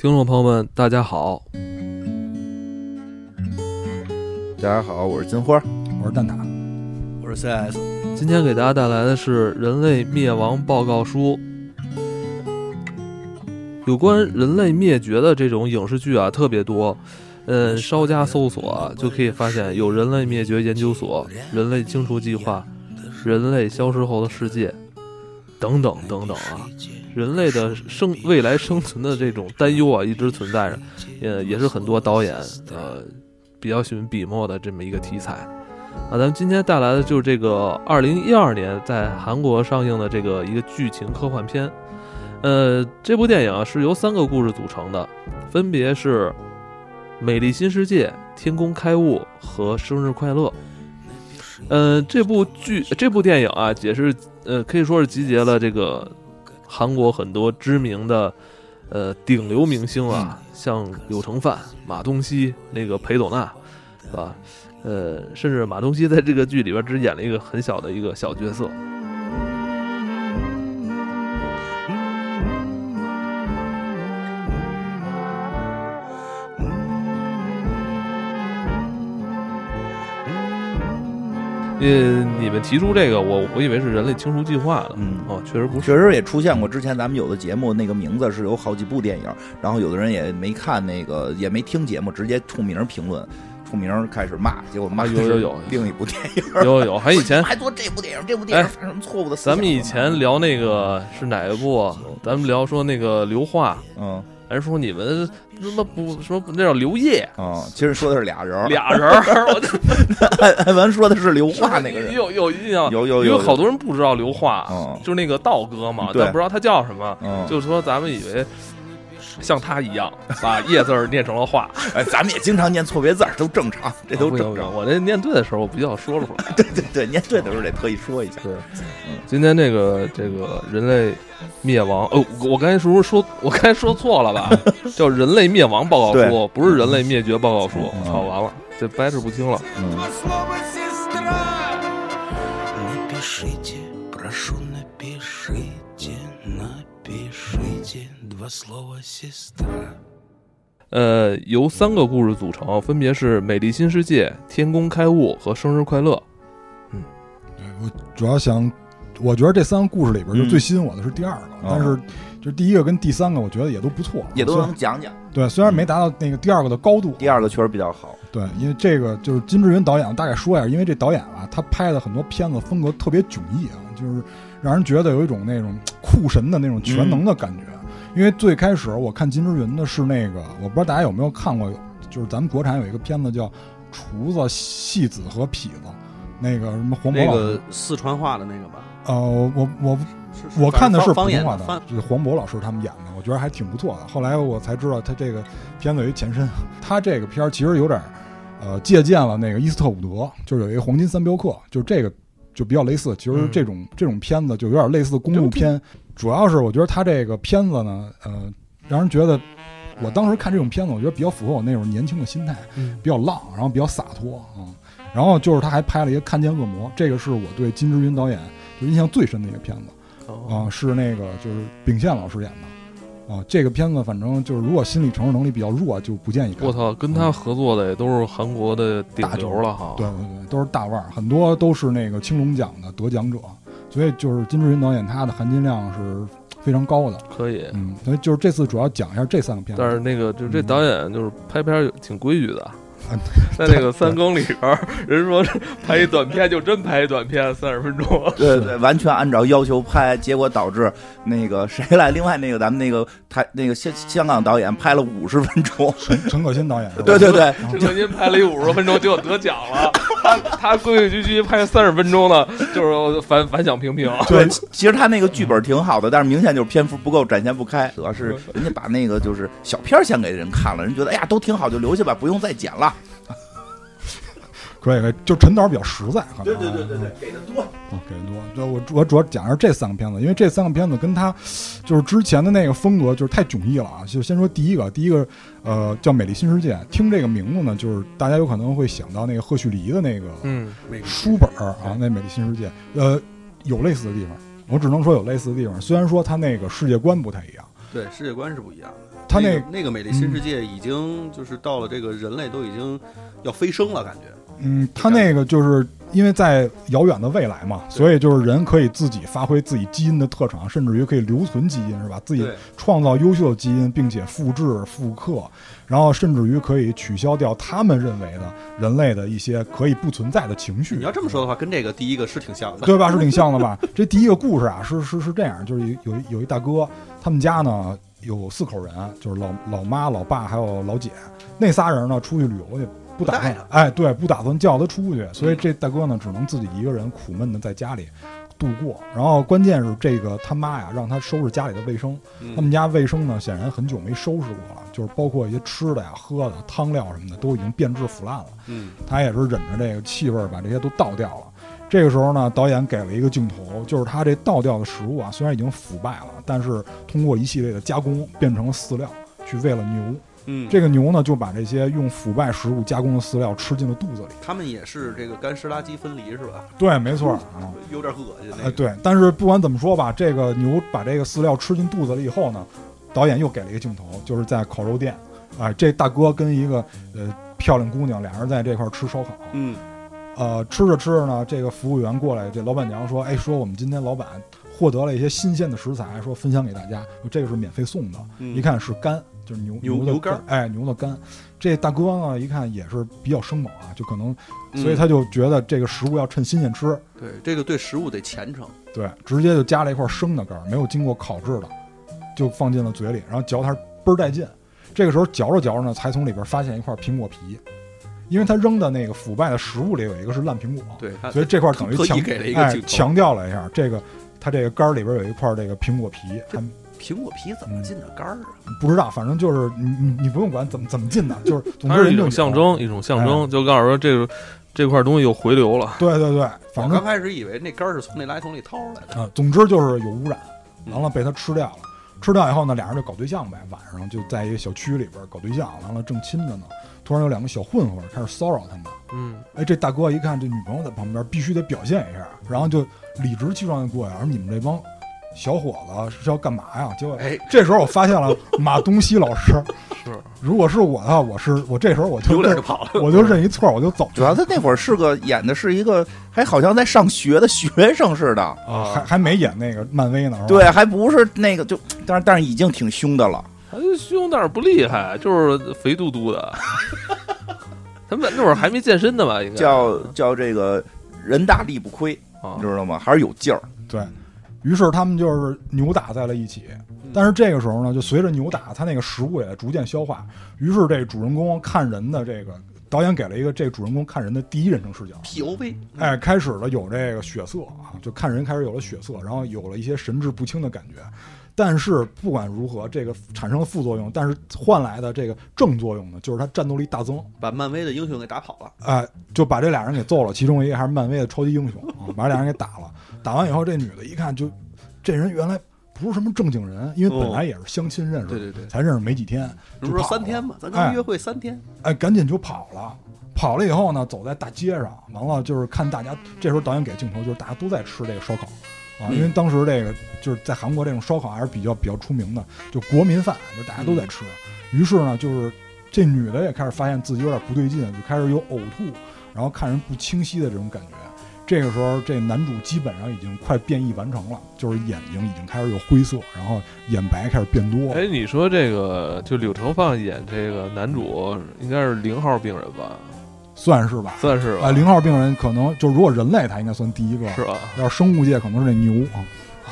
听众朋友们，大家好，大家好，我是金花，我是蛋挞，我是 CS。今天给大家带来的是《人类灭亡报告书》。有关人类灭绝的这种影视剧啊，特别多。嗯，稍加搜索啊，就可以发现有《人类灭绝研究所》《人类清除计划》《人类消失后的世界》等等等等啊。人类的生未来生存的这种担忧啊，一直存在着，呃，也是很多导演呃比较喜欢笔墨的这么一个题材啊。咱们今天带来的就是这个二零一二年在韩国上映的这个一个剧情科幻片，呃，这部电影啊是由三个故事组成的，分别是《美丽新世界》《天宫开物》和《生日快乐》。呃，这部剧这部电影啊，也是呃可以说是集结了这个。韩国很多知名的，呃，顶流明星啊，像柳承范、马东锡、那个裴斗娜，是吧？呃，甚至马东锡在这个剧里边只演了一个很小的一个小角色。呃，你们提出这个，我我以为是人类清除计划的，嗯，哦，确实不是，确实也出现过。之前咱们有的节目那个名字是有好几部电影，然后有的人也没看那个，也没听节目，直接出名评论，出名开始骂，结果骂有有有另一部电影，有有还以前 还做这部电影，这部电影犯什么错误的？咱们以前聊那个是哪一部？咱们聊说那个刘化，嗯。人说你们他妈不说那叫刘烨啊，其实说的是俩人，俩人。我艾艾文说的是刘化那个人，有有印象，有有有，因为好多人不知道刘化，就是那个道哥嘛，但不知道他叫什么，就是说咱们以为。像他一样把“叶”字念成了“化”，哎，咱们也经常念错别字，都正常，这都正常。我这念对的时候，我不要说出来。对对对，念对的时候得特意说一下。对，嗯，今天这个这个人类灭亡，哦，我刚才是不是说，我刚才说错了吧？叫人类灭亡报告书，不是人类灭绝报告书。好，完了，这掰扯不清了。嗯。呃，由三个故事组成，分别是《美丽新世界》《天宫开物》和《生日快乐》。嗯，我主要想，我觉得这三个故事里边，就最吸引我的是第二个，但是就第一个跟第三个，我觉得也都不错，也都能讲讲。对，虽然没达到那个第二个的高度，第二个确实比较好。对，因为这个就是金志云导演，大概说一下，因为这导演啊，他拍的很多片子风格特别迥异啊，就是让人觉得有一种那种酷神的那种全能的感觉。因为最开始我看金志云的是那个，我不知道大家有没有看过，就是咱们国产有一个片子叫《厨子戏子和痞子》，那个什么黄渤老师四川话的那个吧？呃，我我我看的是普通话的，就是黄渤老师他们演的，我觉得还挺不错的。后来我才知道他这个片子有一前身，他这个片儿其实有点呃借鉴了那个伊斯特伍德，就是有一个黄金三镖客，就是这个就比较类似。其实这种这种片子就有点类似公路片。主要是我觉得他这个片子呢，呃，让人觉得，我当时看这种片子，我觉得比较符合我那种年轻的心态，比较浪，然后比较洒脱啊。然后就是他还拍了一个《看见恶魔》，这个是我对金志云导演就印象最深的一个片子啊，是那个就是秉宪老师演的啊。这个片子反正就是如果心理承受能力比较弱，就不建议看。我操，跟他合作的也都是韩国的顶流了哈。对对对，都是大腕儿，很多都是那个青龙奖的得奖者。所以就是金志云导演，他的含金量是非常高的。可以，嗯，所以就是这次主要讲一下这三个片子。但是那个，就这导演就是拍片挺规矩的。在那个三更里边，人说拍一短片就真拍一短片，三十分钟。对对，完全按照要求拍，结果导致那个谁来？另外那个咱们那个台那个香香港导演拍了五十分钟。陈陈可辛导演。对对对，陈可辛拍了一五十分钟，结果得奖了。他他规规矩矩拍三十分钟了，就是反反响平平。对，其实他那个剧本挺好的，但是明显就是篇幅不够展现不开。主要是人家把那个就是小片先给人看了，人觉得哎呀都挺好，就留下吧，不用再剪了。可以可以，就陈导比较实在，对对对对对，给的多啊，给的多。对，我我主要讲的是这三个片子，因为这三个片子跟他就是之前的那个风格就是太迥异了啊。就先说第一个，第一个呃叫《美丽新世界》，听这个名字呢，就是大家有可能会想到那个赫胥黎的那个嗯书本啊，那《美丽新世界》呃有类似的地方，我只能说有类似的地方。虽然说他那个世界观不太一样对，世界观是不一样的。他那那个美丽新世界已经就是到了这个人类都已经要飞升了，感觉。嗯，他那个就是因为在遥远的未来嘛，所以就是人可以自己发挥自己基因的特长，甚至于可以留存基因，是吧？自己创造优秀的基因，并且复制、复刻，然后甚至于可以取消掉他们认为的人类的一些可以不存在的情绪。你要这么说的话，跟这个第一个是挺像的，对吧？是挺像的吧？这第一个故事啊，是是是这样，就是有有一大哥，他们家呢有四口人，就是老老妈、老爸还有老姐，那仨人呢出去旅游去。不打算，哎，对，不打算叫他出去，所以这大哥呢，只能自己一个人苦闷的在家里度过。然后关键是这个他妈呀，让他收拾家里的卫生。他们家卫生呢，显然很久没收拾过了，就是包括一些吃的呀、喝的、汤料什么的，都已经变质腐烂了。嗯，他也是忍着这个气味把这些都倒掉了。这个时候呢，导演给了一个镜头，就是他这倒掉的食物啊，虽然已经腐败了，但是通过一系列的加工变成了饲料，去喂了牛。嗯，这个牛呢，就把这些用腐败食物加工的饲料吃进了肚子里。他们也是这个干湿垃圾分离是吧？对，没错啊，有点恶心。哎，对，但是不管怎么说吧，这个牛把这个饲料吃进肚子里以后呢，导演又给了一个镜头，就是在烤肉店，哎，这大哥跟一个呃漂亮姑娘俩人在这块吃烧烤。嗯，呃，吃着吃着呢，这个服务员过来，这老板娘说：“哎，说我们今天老板获得了一些新鲜的食材，说分享给大家，这个是免费送的。一看是肝。”就是牛牛的肝，哎，牛的肝。这大哥呢，一看也是比较生猛啊，就可能，所以他就觉得这个食物要趁新鲜吃。对，这个对食物得虔诚。对，直接就加了一块生的肝，没有经过烤制的，就放进了嘴里，然后嚼它倍儿带劲。这个时候嚼着嚼着呢，才从里边发现一块苹果皮，因为他扔的那个腐败的食物里有一个是烂苹果，对，所以这块等于强给了一个强调了一下，这个他这个肝里边有一块这个苹果皮。苹果皮怎么进的肝儿啊？不知道，反正就是你你你不用管怎么怎么进的，就是它是一种象征，一种象征，就告诉说这个这块东西又回流了。对对对，反正刚开始以为那肝儿是从那垃圾桶里掏出来的啊。总之就是有污染，完了被他吃掉了。吃掉以后呢，俩人就搞对象呗，晚上就在一个小区里边搞对象，完了正亲着呢，突然有两个小混混开始骚扰他们。嗯，哎，这大哥一看这女朋友在旁边，必须得表现一下，然后就理直气壮的过来，说你们这帮。小伙子是要干嘛呀？结果哎，这时候我发现了马东锡老师。是，如果是我的话，我是我这时候我就就跑了，我就认一错，我就走。主要他那会儿是个演的是一个，还好像在上学的学生似的啊，还还没演那个漫威呢。对，还不是那个，就但是但是已经挺凶的了。还凶，但是不厉害，就是肥嘟嘟的。他们那会儿还没健身呢吧？应该叫叫这个人大力不亏，你知道吗？还是有劲儿。对。于是他们就是扭打在了一起，但是这个时候呢，就随着扭打，他那个食物也在逐渐消化。于是这主人公看人的这个导演给了一个这主人公看人的第一人称视角，P O V，哎，开始了有这个血色啊，就看人开始有了血色，然后有了一些神志不清的感觉。但是不管如何，这个产生了副作用，但是换来的这个正作用呢，就是他战斗力大增，把漫威的英雄给打跑了。哎，就把这俩人给揍了，其中一个还是漫威的超级英雄啊，把俩人给打了。打完以后，这女的一看就，这人原来不是什么正经人，因为本来也是相亲认识，对对对，才认识没几天，就是说三天嘛，咱刚约会三天，哎，赶紧就跑了。跑了以后呢，走在大街上，完了就是看大家，这时候导演给镜头就是大家都在吃这个烧烤啊，因为当时这个就是在韩国这种烧烤还是比较比较出名的，就国民饭，就大家都在吃。于是呢，就是这女的也开始发现自己有点不对劲，就开始有呕吐，然后看人不清晰的这种感觉。这个时候，这男主基本上已经快变异完成了，就是眼睛已经开始有灰色，然后眼白开始变多。哎，你说这个就柳成放演这个男主，应该是零号病人吧？算是吧，算是吧。哎，零号病人可能就如果人类，他应该算第一个，是吧？要是生物界，可能是那牛啊。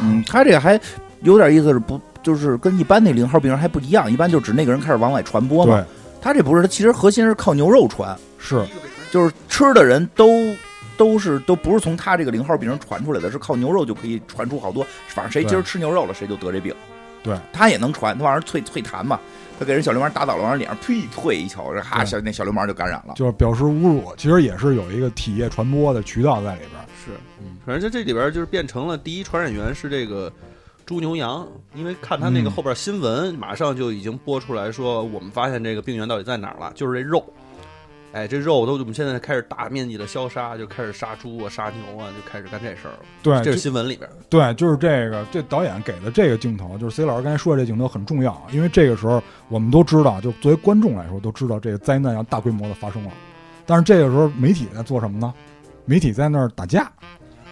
嗯，他这个还有点意思，是不就是跟一般那零号病人还不一样？一般就指那个人开始往外传播嘛。他这不是，他其实核心是靠牛肉传，是，就是吃的人都。都是都不是从他这个零号病人传出来的，是靠牛肉就可以传出好多。反正谁今儿吃牛肉了，谁就得这病。对，他也能传，那玩意儿脆脆弹嘛。他给人小流氓打倒了，往脸上呸退一球，哈，小那小流氓就感染了。就是表示侮辱，其实也是有一个体液传播的渠道在里边。是，嗯，反正这里边就是变成了第一传染源是这个猪牛羊，因为看他那个后边新闻，马上就已经播出来说，我们发现这个病源到底在哪儿了，就是这肉。哎，这肉都我们现在开始大面积的消杀，就开始杀猪啊、杀牛啊，就开始干这事儿了。对，这是新闻里边。对，就是这个，这导演给的这个镜头，就是 C 老师刚才说的这镜头很重要，因为这个时候我们都知道，就作为观众来说，都知道这个灾难要大规模的发生了。但是这个时候媒体在做什么呢？媒体在那儿打架，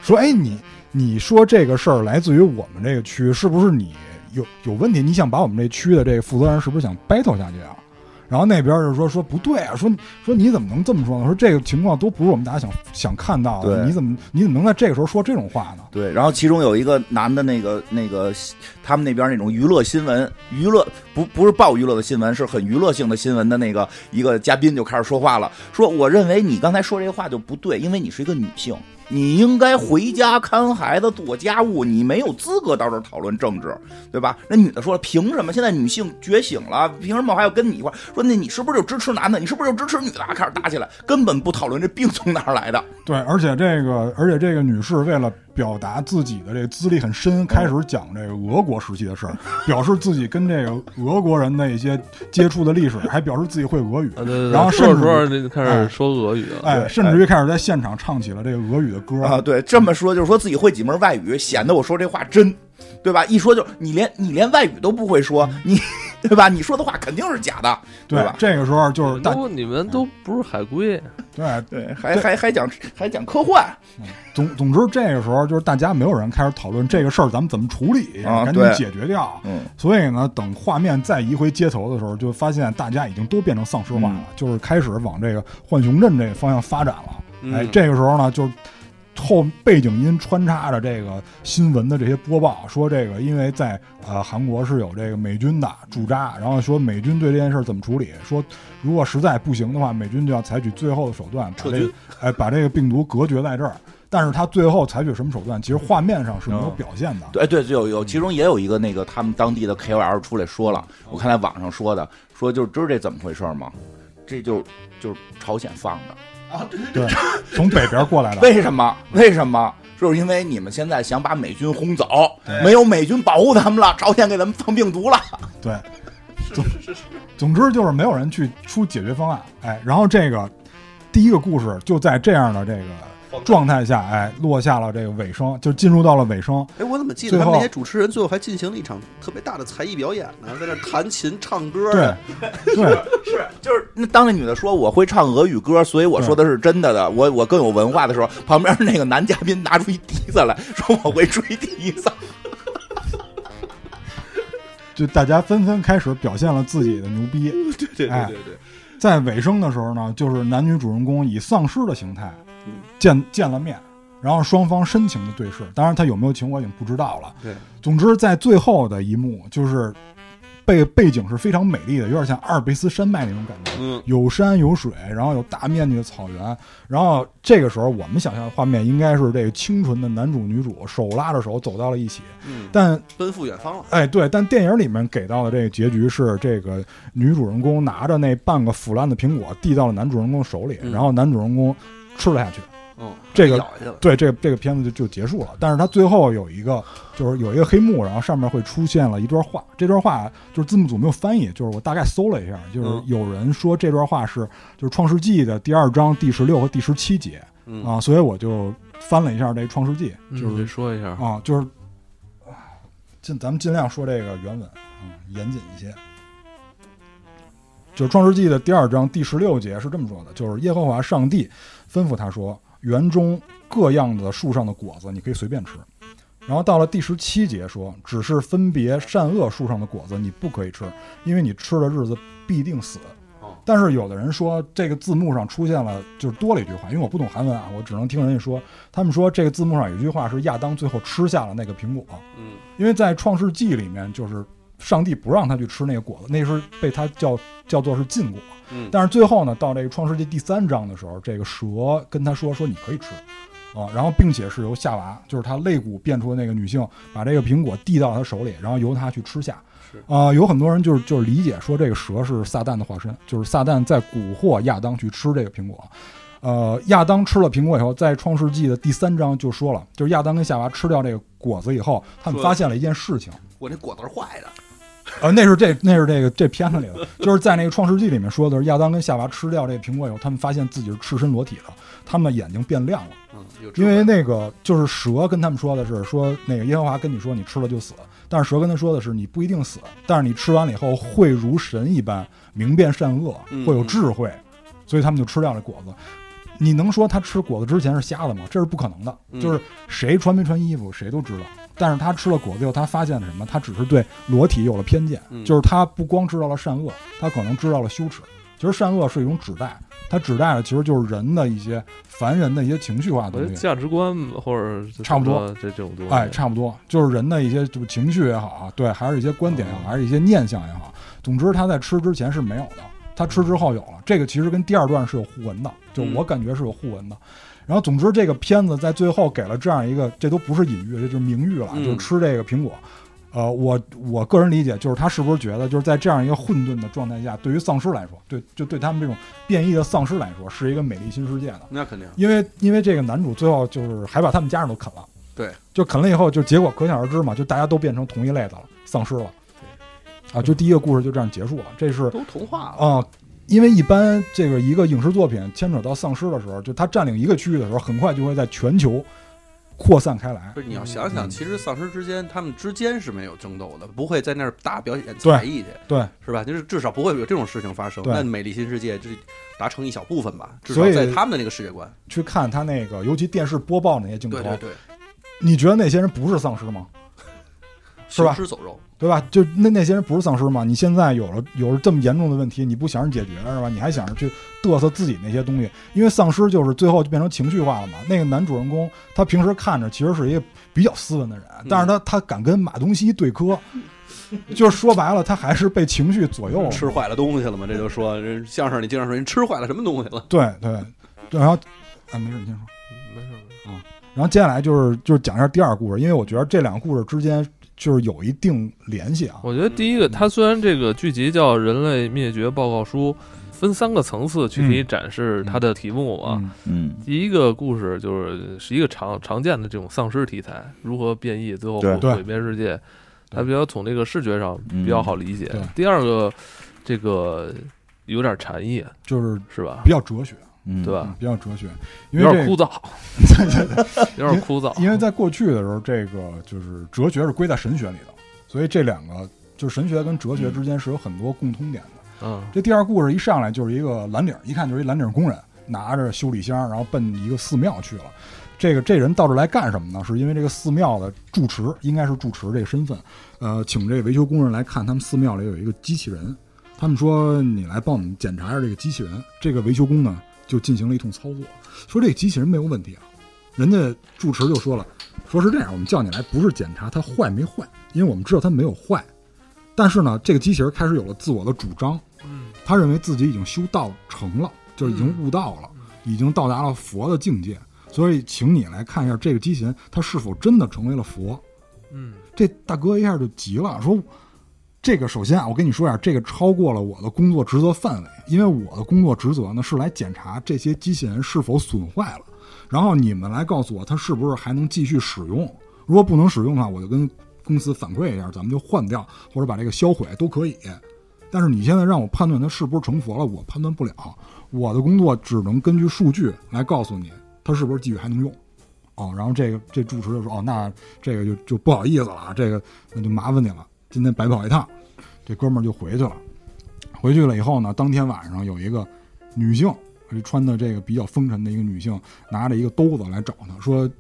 说：“哎，你你说这个事儿来自于我们这个区，是不是你有有问题？你想把我们这区的这个负责人是不是想 battle 下去啊？”然后那边就说说不对啊，说说你怎么能这么说呢？说这个情况都不是我们大家想想看到的，你怎么你怎么能在这个时候说这种话呢？对，然后其中有一个男的，那个那个他们那边那种娱乐新闻，娱乐不不是报娱乐的新闻，是很娱乐性的新闻的那个一个嘉宾就开始说话了，说我认为你刚才说这话就不对，因为你是一个女性。你应该回家看孩子、做家务，你没有资格到这儿讨论政治，对吧？那女的说了，凭什么现在女性觉醒了，凭什么还要跟你一块说？那你是不是就支持男的？你是不是就支持女的？开始打起来，根本不讨论这病从哪儿来的。对，而且这个，而且这个女士为了。表达自己的这个资历很深，开始讲这个俄国时期的事儿，表示自己跟这个俄国人的一些接触的历史，还表示自己会俄语。然后甚至开始说俄语了，哎，甚至于开始在现场唱起了这个俄语的歌啊。对，这么说就是说自己会几门外语，显得我说这话真，对吧？一说就你连你连外语都不会说，你对吧？你说的话肯定是假的，对吧？这个时候就是大你们都不是海归，对对，还还还讲还讲科幻。总总之，这个时候就是大家没有人开始讨论这个事儿，咱们怎么处理，赶紧解决掉。嗯，所以呢，等画面再移回街头的时候，就发现大家已经都变成丧尸化了，就是开始往这个浣熊镇这个方向发展了。哎，这个时候呢，就后背景音穿插着这个新闻的这些播报，说这个因为在呃韩国是有这个美军的驻扎，然后说美军对这件事怎么处理，说如果实在不行的话，美军就要采取最后的手段，把这个哎把这个病毒隔绝在这儿。但是他最后采取什么手段？其实画面上是没有表现的。对对，有有，其中也有一个那个他们当地的 KOL 出来说了，我看在网上说的，说就知道这怎么回事吗？这就就是朝鲜放的啊，对，从北边过来的。为什么？为什么？就是因为你们现在想把美军轰走，没有美军保护他们了，朝鲜给咱们放病毒了。对，总是是。总之就是没有人去出解决方案。哎，然后这个第一个故事就在这样的这个。状态下，哎，落下了这个尾声，就进入到了尾声。哎，我怎么记得他们那些主持人最后还进行了一场特别大的才艺表演呢？在那弹琴唱歌。对，对，是，就是那当那女的说我会唱俄语歌，所以我说的是真的的，我我更有文化的时候，旁边那个男嘉宾拿出一笛子来说我会吹笛子。就大家纷纷开始表现了自己的牛逼。对对对对对，在尾声的时候呢，就是男女主人公以丧尸的形态。见见了面，然后双方深情的对视。当然，他有没有情我已经不知道了。对，总之在最后的一幕，就是背背景是非常美丽的，有点像阿尔卑斯山脉那种感觉。嗯，有山有水，然后有大面积的草原。然后这个时候，我们想象的画面应该是这个清纯的男主女主手拉着手走到了一起。嗯，但奔赴远方了。哎，对，但电影里面给到的这个结局是，这个女主人公拿着那半个腐烂的苹果递到了男主人公手里，然后男主人公吃了下去。嗯，这个对，这个这个片子就就结束了。但是它最后有一个，就是有一个黑幕，然后上面会出现了一段话。这段话就是字幕组没有翻译，就是我大概搜了一下，就是有人说这段话是就是《创世纪》的第二章第十六和第十七节啊，所以我就翻了一下这《创世纪》，就是说一下啊，就是尽咱们尽量说这个原文，嗯，严谨一些。就是《创世纪》的第二章第十六节是这么说的，就是耶和华上帝吩咐他说。园中各样的树上的果子，你可以随便吃。然后到了第十七节说，只是分别善恶树上的果子你不可以吃，因为你吃的日子必定死。但是有的人说这个字幕上出现了，就是多了一句话，因为我不懂韩文啊，我只能听人家说。他们说这个字幕上有一句话是亚当最后吃下了那个苹果。嗯，因为在创世纪里面，就是上帝不让他去吃那个果子，那是被他叫叫做是禁果。嗯，但是最后呢，到这个创世纪第三章的时候，这个蛇跟他说说你可以吃，啊，然后并且是由夏娃，就是他肋骨变出的那个女性，把这个苹果递到他手里，然后由他去吃下。是啊，有很多人就是就是理解说这个蛇是撒旦的化身，就是撒旦在蛊惑亚当去吃这个苹果。呃，亚当吃了苹果以后，在创世纪的第三章就说了，就是亚当跟夏娃吃掉这个果子以后，他们发现了一件事情，我这果子是坏的。呃，那是这那是这个这片子里的，就是在那个《创世纪》里面说的是亚当跟夏娃吃掉这个苹果以后，他们发现自己是赤身裸体的，他们的眼睛变亮了。嗯，因为那个就是蛇跟他们说的是说那个耶和华跟你说你吃了就死，但是蛇跟他说的是你不一定死，但是你吃完了以后会如神一般明辨善恶，会有智慧，所以他们就吃掉了果子。你能说他吃果子之前是瞎的吗？这是不可能的。就是谁穿没穿衣服，谁都知道。但是他吃了果子以后，他发现了什么？他只是对裸体有了偏见。就是他不光知道了善恶，他可能知道了羞耻。其实善恶是一种指代，它指代的其实就是人的一些凡人的一些情绪化的东西，价值观或者差不多这这种东西。哎，差不多就是人的一些就是情绪也好啊，对，还是一些观点也好，还是一些念想也好。总之，他在吃之前是没有的。他吃之后有了，这个其实跟第二段是有互文的，就我感觉是有互文的。然后总之这个片子在最后给了这样一个，这都不是隐喻，这就是明喻了，就是吃这个苹果。呃，我我个人理解就是他是不是觉得就是在这样一个混沌的状态下，对于丧尸来说，对就对他们这种变异的丧尸来说，是一个美丽新世界的。那肯定，因为因为这个男主最后就是还把他们家人都啃了。对，就啃了以后，就结果可想而知嘛，就大家都变成同一类的了，丧尸了。啊，就第一个故事就这样结束了，这是都同化了啊。因为一般这个一个影视作品牵扯到丧尸的时候，就他占领一个区域的时候，很快就会在全球扩散开来。不是你要想想，其实丧尸之间他们之间是没有争斗的，不会在那儿大表演才艺去，对，是吧？就是至少不会有这种事情发生。那美丽新世界这达成一小部分吧，至少在他们的那个世界观去看他那个，尤其电视播报那些镜头，对对对，你觉得那些人不是丧尸吗？是吧？行尸走肉。对吧？就那那些人不是丧尸吗？你现在有了有了这么严重的问题，你不想着解决是吧？你还想着去嘚瑟自己那些东西，因为丧尸就是最后就变成情绪化了嘛。那个男主人公他平时看着其实是一个比较斯文的人，但是他他敢跟马东锡对磕，就是说白了，他还是被情绪左右，吃坏了东西了嘛？这就说相声里经常说人吃坏了什么东西了？对对，然后啊没事，你先说，没事啊。然后接下来就是就是讲一下第二故事，因为我觉得这两个故事之间。就是有一定联系啊！我觉得第一个，它虽然这个剧集叫《人类灭绝报告书》，分三个层次去给你展示它的题目啊。嗯，第一个故事就是是一个常常见的这种丧尸题材，如何变异，最后毁灭世界，它比较从这个视觉上比较好理解。第二个，这个有点禅意，就是是吧？比较哲学。对吧？比较哲学，有点枯燥，有点枯燥。因为在过去的时候，这个就是哲学是归在神学里的，所以这两个就是神学跟哲学之间是有很多共通点的。嗯，这第二故事一上来就是一个蓝领，一看就是一蓝领工人，拿着修理箱，然后奔一个寺庙去了。这个这人到这来干什么呢？是因为这个寺庙的住持，应该是住持这个身份，呃，请这维修工人来看他们寺庙里有一个机器人，他们说你来帮我们检查一下这个机器人。这个维修工呢？就进行了一通操作，说这个机器人没有问题啊。人家住持就说了，说是这样，我们叫你来不是检查它坏没坏，因为我们知道它没有坏。但是呢，这个机器人开始有了自我的主张，他认为自己已经修道成了，就已经悟道了，已经到达了佛的境界。所以，请你来看一下这个机器人，它是否真的成为了佛。嗯，这大哥一下就急了，说。这个首先啊，我跟你说一下，这个超过了我的工作职责范围，因为我的工作职责呢是来检查这些机器人是否损坏了，然后你们来告诉我它是不是还能继续使用。如果不能使用的话，我就跟公司反馈一下，咱们就换掉或者把这个销毁都可以。但是你现在让我判断它是不是成佛了，我判断不了。我的工作只能根据数据来告诉你它是不是继续还能用。哦，然后这个这主持就说：“哦，那这个就就不好意思了，这个那就麻烦你了，今天白跑一趟。”这哥们儿就回去了，回去了以后呢，当天晚上有一个女性，穿的这个比较风尘的一个女性，拿着一个兜子来找他，说：“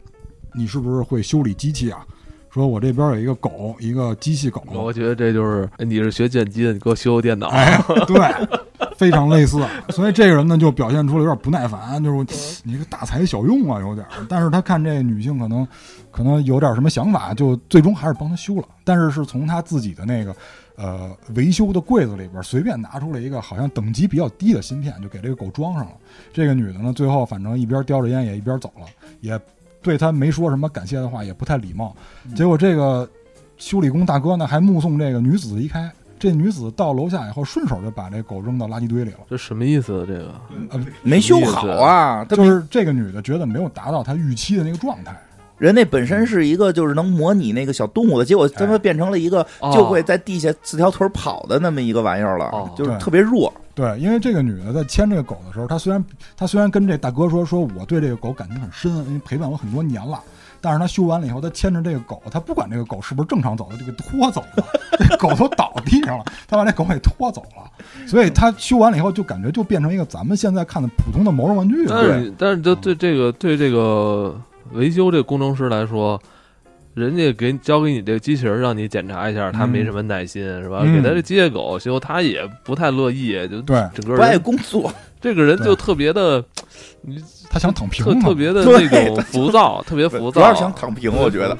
你是不是会修理机器啊？”说：“我这边有一个狗，一个机器狗。”我觉得这就是你是学剪辑的，你给我修修电脑。哎，对，非常类似。所以这个人呢，就表现出了有点不耐烦，就是你个大材小用啊，有点。但是他看这女性可能可能有点什么想法，就最终还是帮他修了。但是是从他自己的那个。呃，维修的柜子里边随便拿出了一个好像等级比较低的芯片，就给这个狗装上了。这个女的呢，最后反正一边叼着烟也一边走了，也对他没说什么感谢的话，也不太礼貌。结果这个修理工大哥呢，还目送这个女子离开。这女子到楼下以后，顺手就把这狗扔到垃圾堆里了。这什么意思？这个呃，没修好啊。就是这个女的觉得没有达到她预期的那个状态。人那本身是一个就是能模拟那个小动物的，结果他妈变成了一个就会在地下四条腿跑的那么一个玩意儿了，就是特别弱。对，因为这个女的在牵这个狗的时候，她虽然她虽然跟这大哥说说我对这个狗感情很深，因为陪伴我很多年了。但是他修完了以后，他牵着这个狗，他不管这个狗是不是正常走的，就给拖走了。这 狗都倒地上了，他把这狗给拖走了。所以他修完了以后，就感觉就变成一个咱们现在看的普通的毛绒玩具。但是，但是，就对这个对这个维修这个工程师来说，人家给交给你这个机器人让你检查一下，他没什么耐心，是吧？给他这机械狗修，他也不太乐意，就对整个不爱工作。这个人就特别的，你。他想躺平，特特别的那种浮躁，特别浮躁，主要是想躺平。我觉得，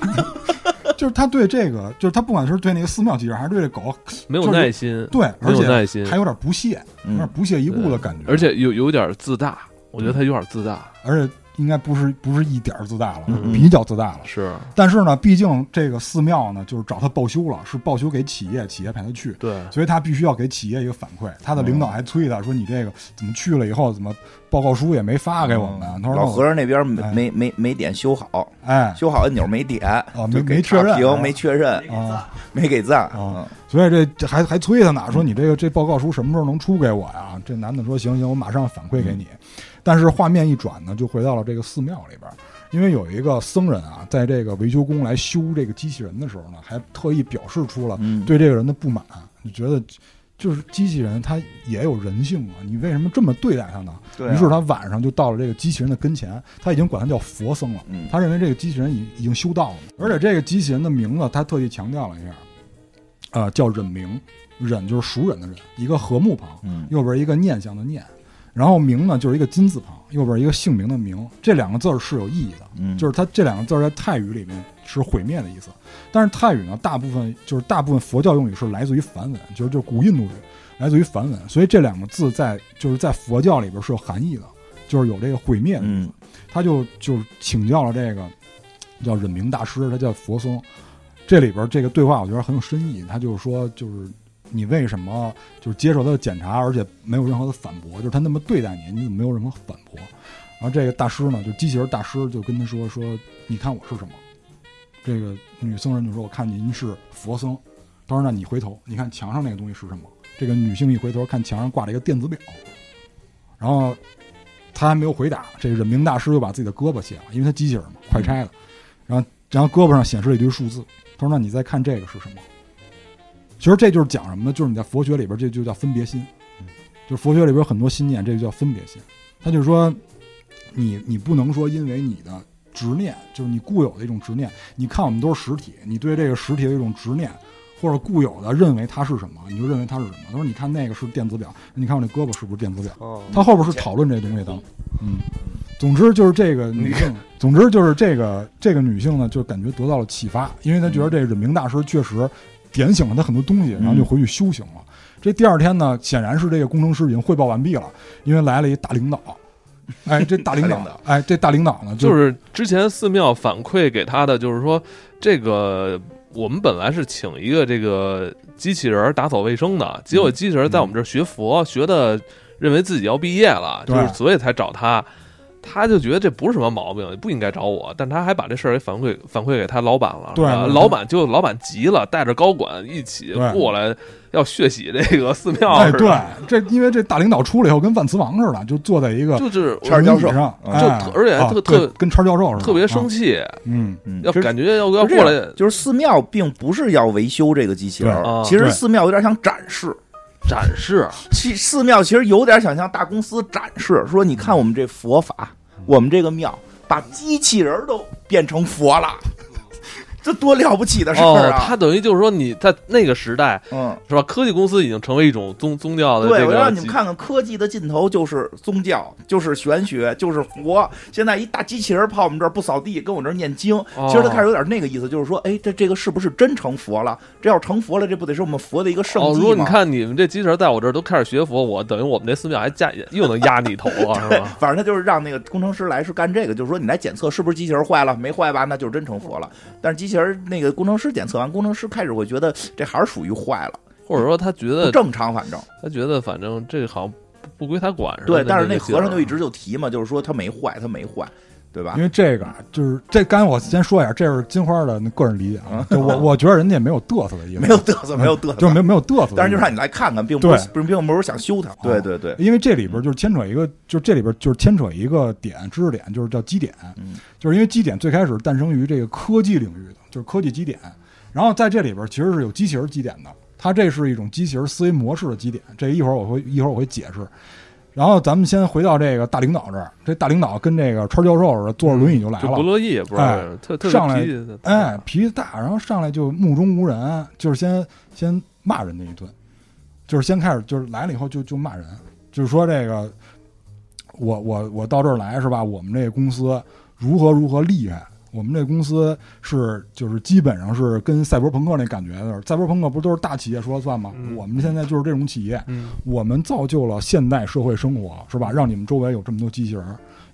就是他对这个，就是他不管是对那个寺庙机器人，还是对这狗，没有耐心，对，没有耐心，还有点不屑，有点不屑一顾的感觉，而且有有点自大。我觉得他有点自大，而且。应该不是不是一点儿自大了，比较自大了。是，但是呢，毕竟这个寺庙呢，就是找他报修了，是报修给企业，企业派他去。对，所以他必须要给企业一个反馈。他的领导还催他说：“你这个怎么去了以后，怎么报告书也没发给我们？”他说：“老和尚那边没没没没点修好，哎，修好按钮没点，啊，没没确认，没确认啊，没给赞啊。所以这这还还催他呢，说你这个这报告书什么时候能出给我呀？这男的说：“行行，我马上反馈给你。”但是画面一转呢，就回到了这个寺庙里边，因为有一个僧人啊，在这个维修工来修这个机器人的时候呢，还特意表示出了对这个人的不满，就觉得就是机器人他也有人性啊，你为什么这么对待他呢？于是他晚上就到了这个机器人的跟前，他已经管他叫佛僧了，他认为这个机器人已已经修道了，而且这个机器人的名字他特意强调了一下，呃，叫忍明，忍就是熟忍的忍，一个和睦旁，右边一个念想的念。然后名呢，就是一个金字旁，右边一个姓名的名，这两个字儿是有意义的，嗯，就是它这两个字儿在泰语里面是毁灭的意思，但是泰语呢，大部分就是大部分佛教用语是来自于梵文，就是就是古印度语，来自于梵文，所以这两个字在就是在佛教里边是有含义的，就是有这个毁灭的意思，他就就请教了这个叫忍明大师，他叫佛僧，这里边这个对话我觉得很有深意，他就是说就是。你为什么就是接受他的检查，而且没有任何的反驳？就是他那么对待你，你怎么没有任何反驳？然后这个大师呢，就机器人大师就跟他说：“说你看我是什么？”这个女僧人就说：“我看您是佛僧。”他说：“那你回头，你看墙上那个东西是什么？”这个女性一回头看墙上挂着一个电子表，然后他还没有回答，这个忍明大师又把自己的胳膊卸了，因为他机器人嘛，快拆了。然后然后胳膊上显示了一堆数字。他说：“那你再看这个是什么？”其实这就是讲什么呢？就是你在佛学里边，这就叫分别心。就是佛学里边有很多心念，这就叫分别心。他就是说，你你不能说因为你的执念，就是你固有的一种执念，你看我们都是实体，你对这个实体的一种执念，或者固有的认为它是什么，你就认为它是什么。他说，你看那个是电子表，你看我这胳膊是不是电子表？他后边是讨论这东西的。嗯，总之就是这个女性，总之就是这个这个女性呢，就感觉得到了启发，因为她觉得这个忍明大师确实。点醒了他很多东西，然后就回去修行了。这第二天呢，显然是这个工程师已经汇报完毕了，因为来了一大领导。哎，这大领导，哎，这大领导呢，就是之前寺庙反馈给他的，就是说这个我们本来是请一个这个机器人打扫卫生的，结果机器人在我们这儿学佛，学的认为自己要毕业了，就是所以才找他。他就觉得这不是什么毛病，不应该找我，但他还把这事儿给反馈反馈给他老板了。对，老板就老板急了，带着高管一起过来要血洗这个寺庙。哎，对，这因为这大领导出来以后跟万磁王似的，就坐在一个就是叉教授上，就而且特特跟叉教授似的，特别生气。嗯，要感觉要要过来，就是寺庙并不是要维修这个机器人，其实寺庙有点想展示。展示，其寺庙其实有点想向大公司展示，说你看我们这佛法，我们这个庙把机器人都变成佛了。这多了不起的事儿啊！他等于就是说，你在那个时代，嗯，是吧？科技公司已经成为一种宗宗教的。对，我让你们看看科技的尽头就是宗教，就是玄学，就是佛。现在一大机器人跑我们这儿不扫地，跟我这儿念经，其实他开始有点那个意思，就是说，哎，这这个是不是真成佛了？这要成佛了，这不得是我们佛的一个圣迹吗？如果你看你们这机器人在我这儿都开始学佛，我等于我们这寺庙还加又能压你头啊，是吧？反正他就是让那个工程师来是干这个，就是说你来检测是不是机器人坏了，没坏吧？那就是真成佛了。但是机器人那个工程师检测完，工程师开始会觉得这还是属于坏了，或者说他觉得正常，反正他觉得反正这好像不归他管。对，但是那和尚就一直就提嘛，就是说他没坏，他没坏。对吧？因为这个就是这，刚才我先说一下，这是金花的个人理解啊。就我 我觉得人家也没有嘚瑟的意思，没有嘚瑟，没有嘚瑟，就没没有嘚瑟。但是就让你来看看，并不是并不是想修它。对对对，因为这里边就是牵扯一个，就是这里边就是牵扯一个点，知识点，就是叫基点。嗯，就是因为基点最开始诞生于这个科技领域的，就是科技基点。然后在这里边其实是有机器人基点的，它这是一种机器人思维模式的基点。这一会儿我会一会儿我会解释。然后咱们先回到这个大领导这儿，这大领导跟这个川教授似的，坐着轮椅就来了，不乐意，不是，特特上来，哎，脾气大，然后上来就目中无人，就是先先骂人家一顿，就是先开始就是来了以后就就骂人，就是说这个，我我我到这儿来是吧？我们这个公司如何如何厉害。我们这公司是就是基本上是跟赛博朋克那感觉的，赛博朋克不都是大企业说了算吗？我们现在就是这种企业，我们造就了现代社会生活，是吧？让你们周围有这么多机器人。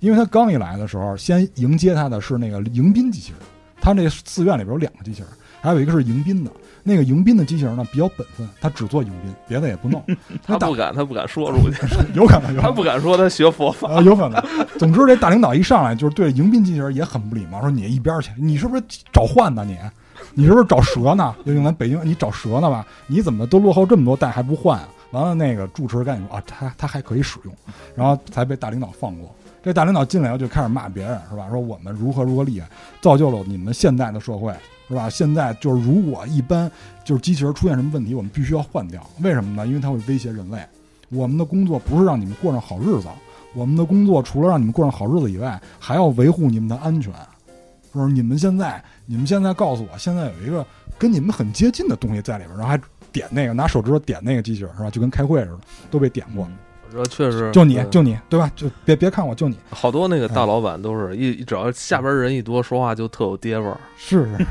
因为他刚一来的时候，先迎接他的是那个迎宾机器人，他那寺院里边有两个机器人，还有一个是迎宾的。那个迎宾的机器人呢比较本分，他只做迎宾，别的也不弄。他不敢，他不敢说出去，有可能。他不敢说他学佛法，有可能。总之，这大领导一上来就是对迎宾机器人也很不礼貌，说你一边去，你是不是找换呢？你，你是不是找蛇呢？就用咱北京，你找蛇呢吧？你怎么都落后这么多代还不换啊？完了，那个住持赶紧说啊，他他还可以使用，然后才被大领导放过。这大领导进来后就开始骂别人，是吧？说我们如何如何厉害，造就了你们现在的社会。是吧？现在就是，如果一般就是机器人出现什么问题，我们必须要换掉。为什么呢？因为它会威胁人类。我们的工作不是让你们过上好日子，我们的工作除了让你们过上好日子以外，还要维护你们的安全。就是你们现在，你们现在告诉我，现在有一个跟你们很接近的东西在里边，然后还点那个，拿手指头点那个机器人，是吧？就跟开会似的，都被点过。这确实，就你就你对吧？就别别看我，就你。好多那个大老板都是一只要下边人一多，说话就特有爹味儿。是是，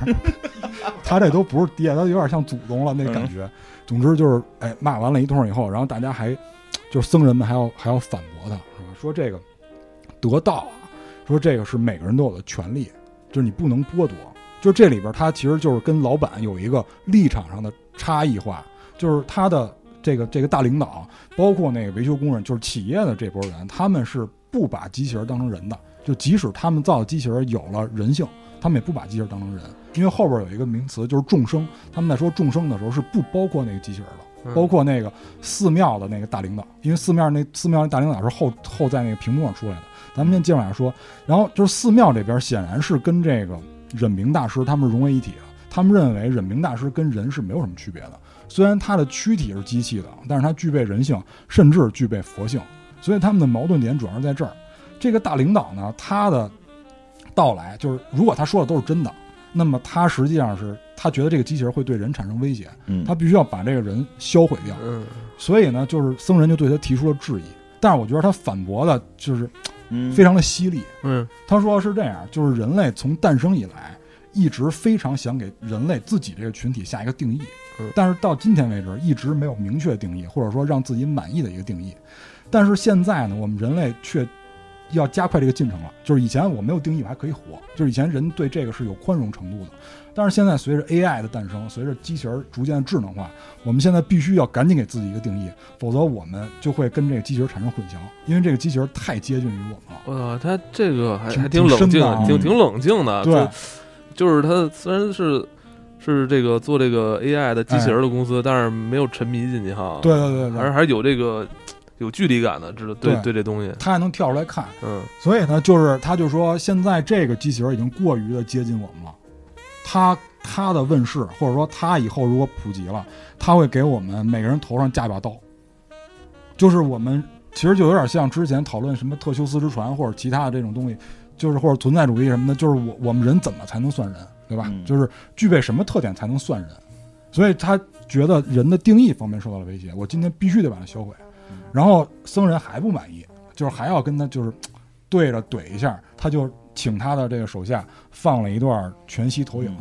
他这都不是爹，他有点像祖宗了那感觉。总之就是，哎，骂完了一通以后，然后大家还就是僧人们还要还要反驳他，是吧？说这个得道啊，说这个是每个人都有的权利，就是你不能剥夺。就这里边他其实就是跟老板有一个立场上的差异化，就是他的。这个这个大领导，包括那个维修工人，就是企业的这波人，他们是不把机器人当成人的。就即使他们造的机器人有了人性，他们也不把机器人当成人。因为后边有一个名词，就是众生。他们在说众生的时候，是不包括那个机器人的，包括那个寺庙的那个大领导。因为寺庙那寺庙那大领导是后后在那个屏幕上出来的。咱们先接着往下说。然后就是寺庙这边显然是跟这个忍明大师他们融为一体了。他们认为忍明大师跟人是没有什么区别的。虽然他的躯体是机器的，但是他具备人性，甚至具备佛性，所以他们的矛盾点主要是在这儿。这个大领导呢，他的到来就是，如果他说的都是真的，那么他实际上是他觉得这个机器人会对人产生威胁，他必须要把这个人销毁掉。所以呢，就是僧人就对他提出了质疑，但是我觉得他反驳的就是非常的犀利。嗯，他说是这样，就是人类从诞生以来，一直非常想给人类自己这个群体下一个定义。但是到今天为止，一直没有明确定义，或者说让自己满意的一个定义。但是现在呢，我们人类却要加快这个进程了。就是以前我没有定义，我还可以活。就是以前人对这个是有宽容程度的。但是现在随着 AI 的诞生，随着机器人逐渐的智能化，我们现在必须要赶紧给自己一个定义，否则我们就会跟这个机器人产生混淆，因为这个机器人太接近于我们了。呃，它这个还还挺冷静，挺挺冷静的。对，就是它虽然是。是这个做这个 AI 的机器人的公司，但是没有沉迷进去哈。对对对，还是还是有这个有距离感的，知道对对这东西，他还能跳出来看。嗯，所以呢，就是他就说，现在这个机器人已经过于的接近我们了。他他的问世，或者说他以后如果普及了，他会给我们每个人头上架一把刀。就是我们其实就有点像之前讨论什么特修斯之船或者其他的这种东西，就是或者存在主义什么的，就是我我们人怎么才能算人？对吧？就是具备什么特点才能算人？所以他觉得人的定义方面受到了威胁。我今天必须得把它销毁。然后僧人还不满意，就是还要跟他就是对着怼一下，他就请他的这个手下放了一段全息投影。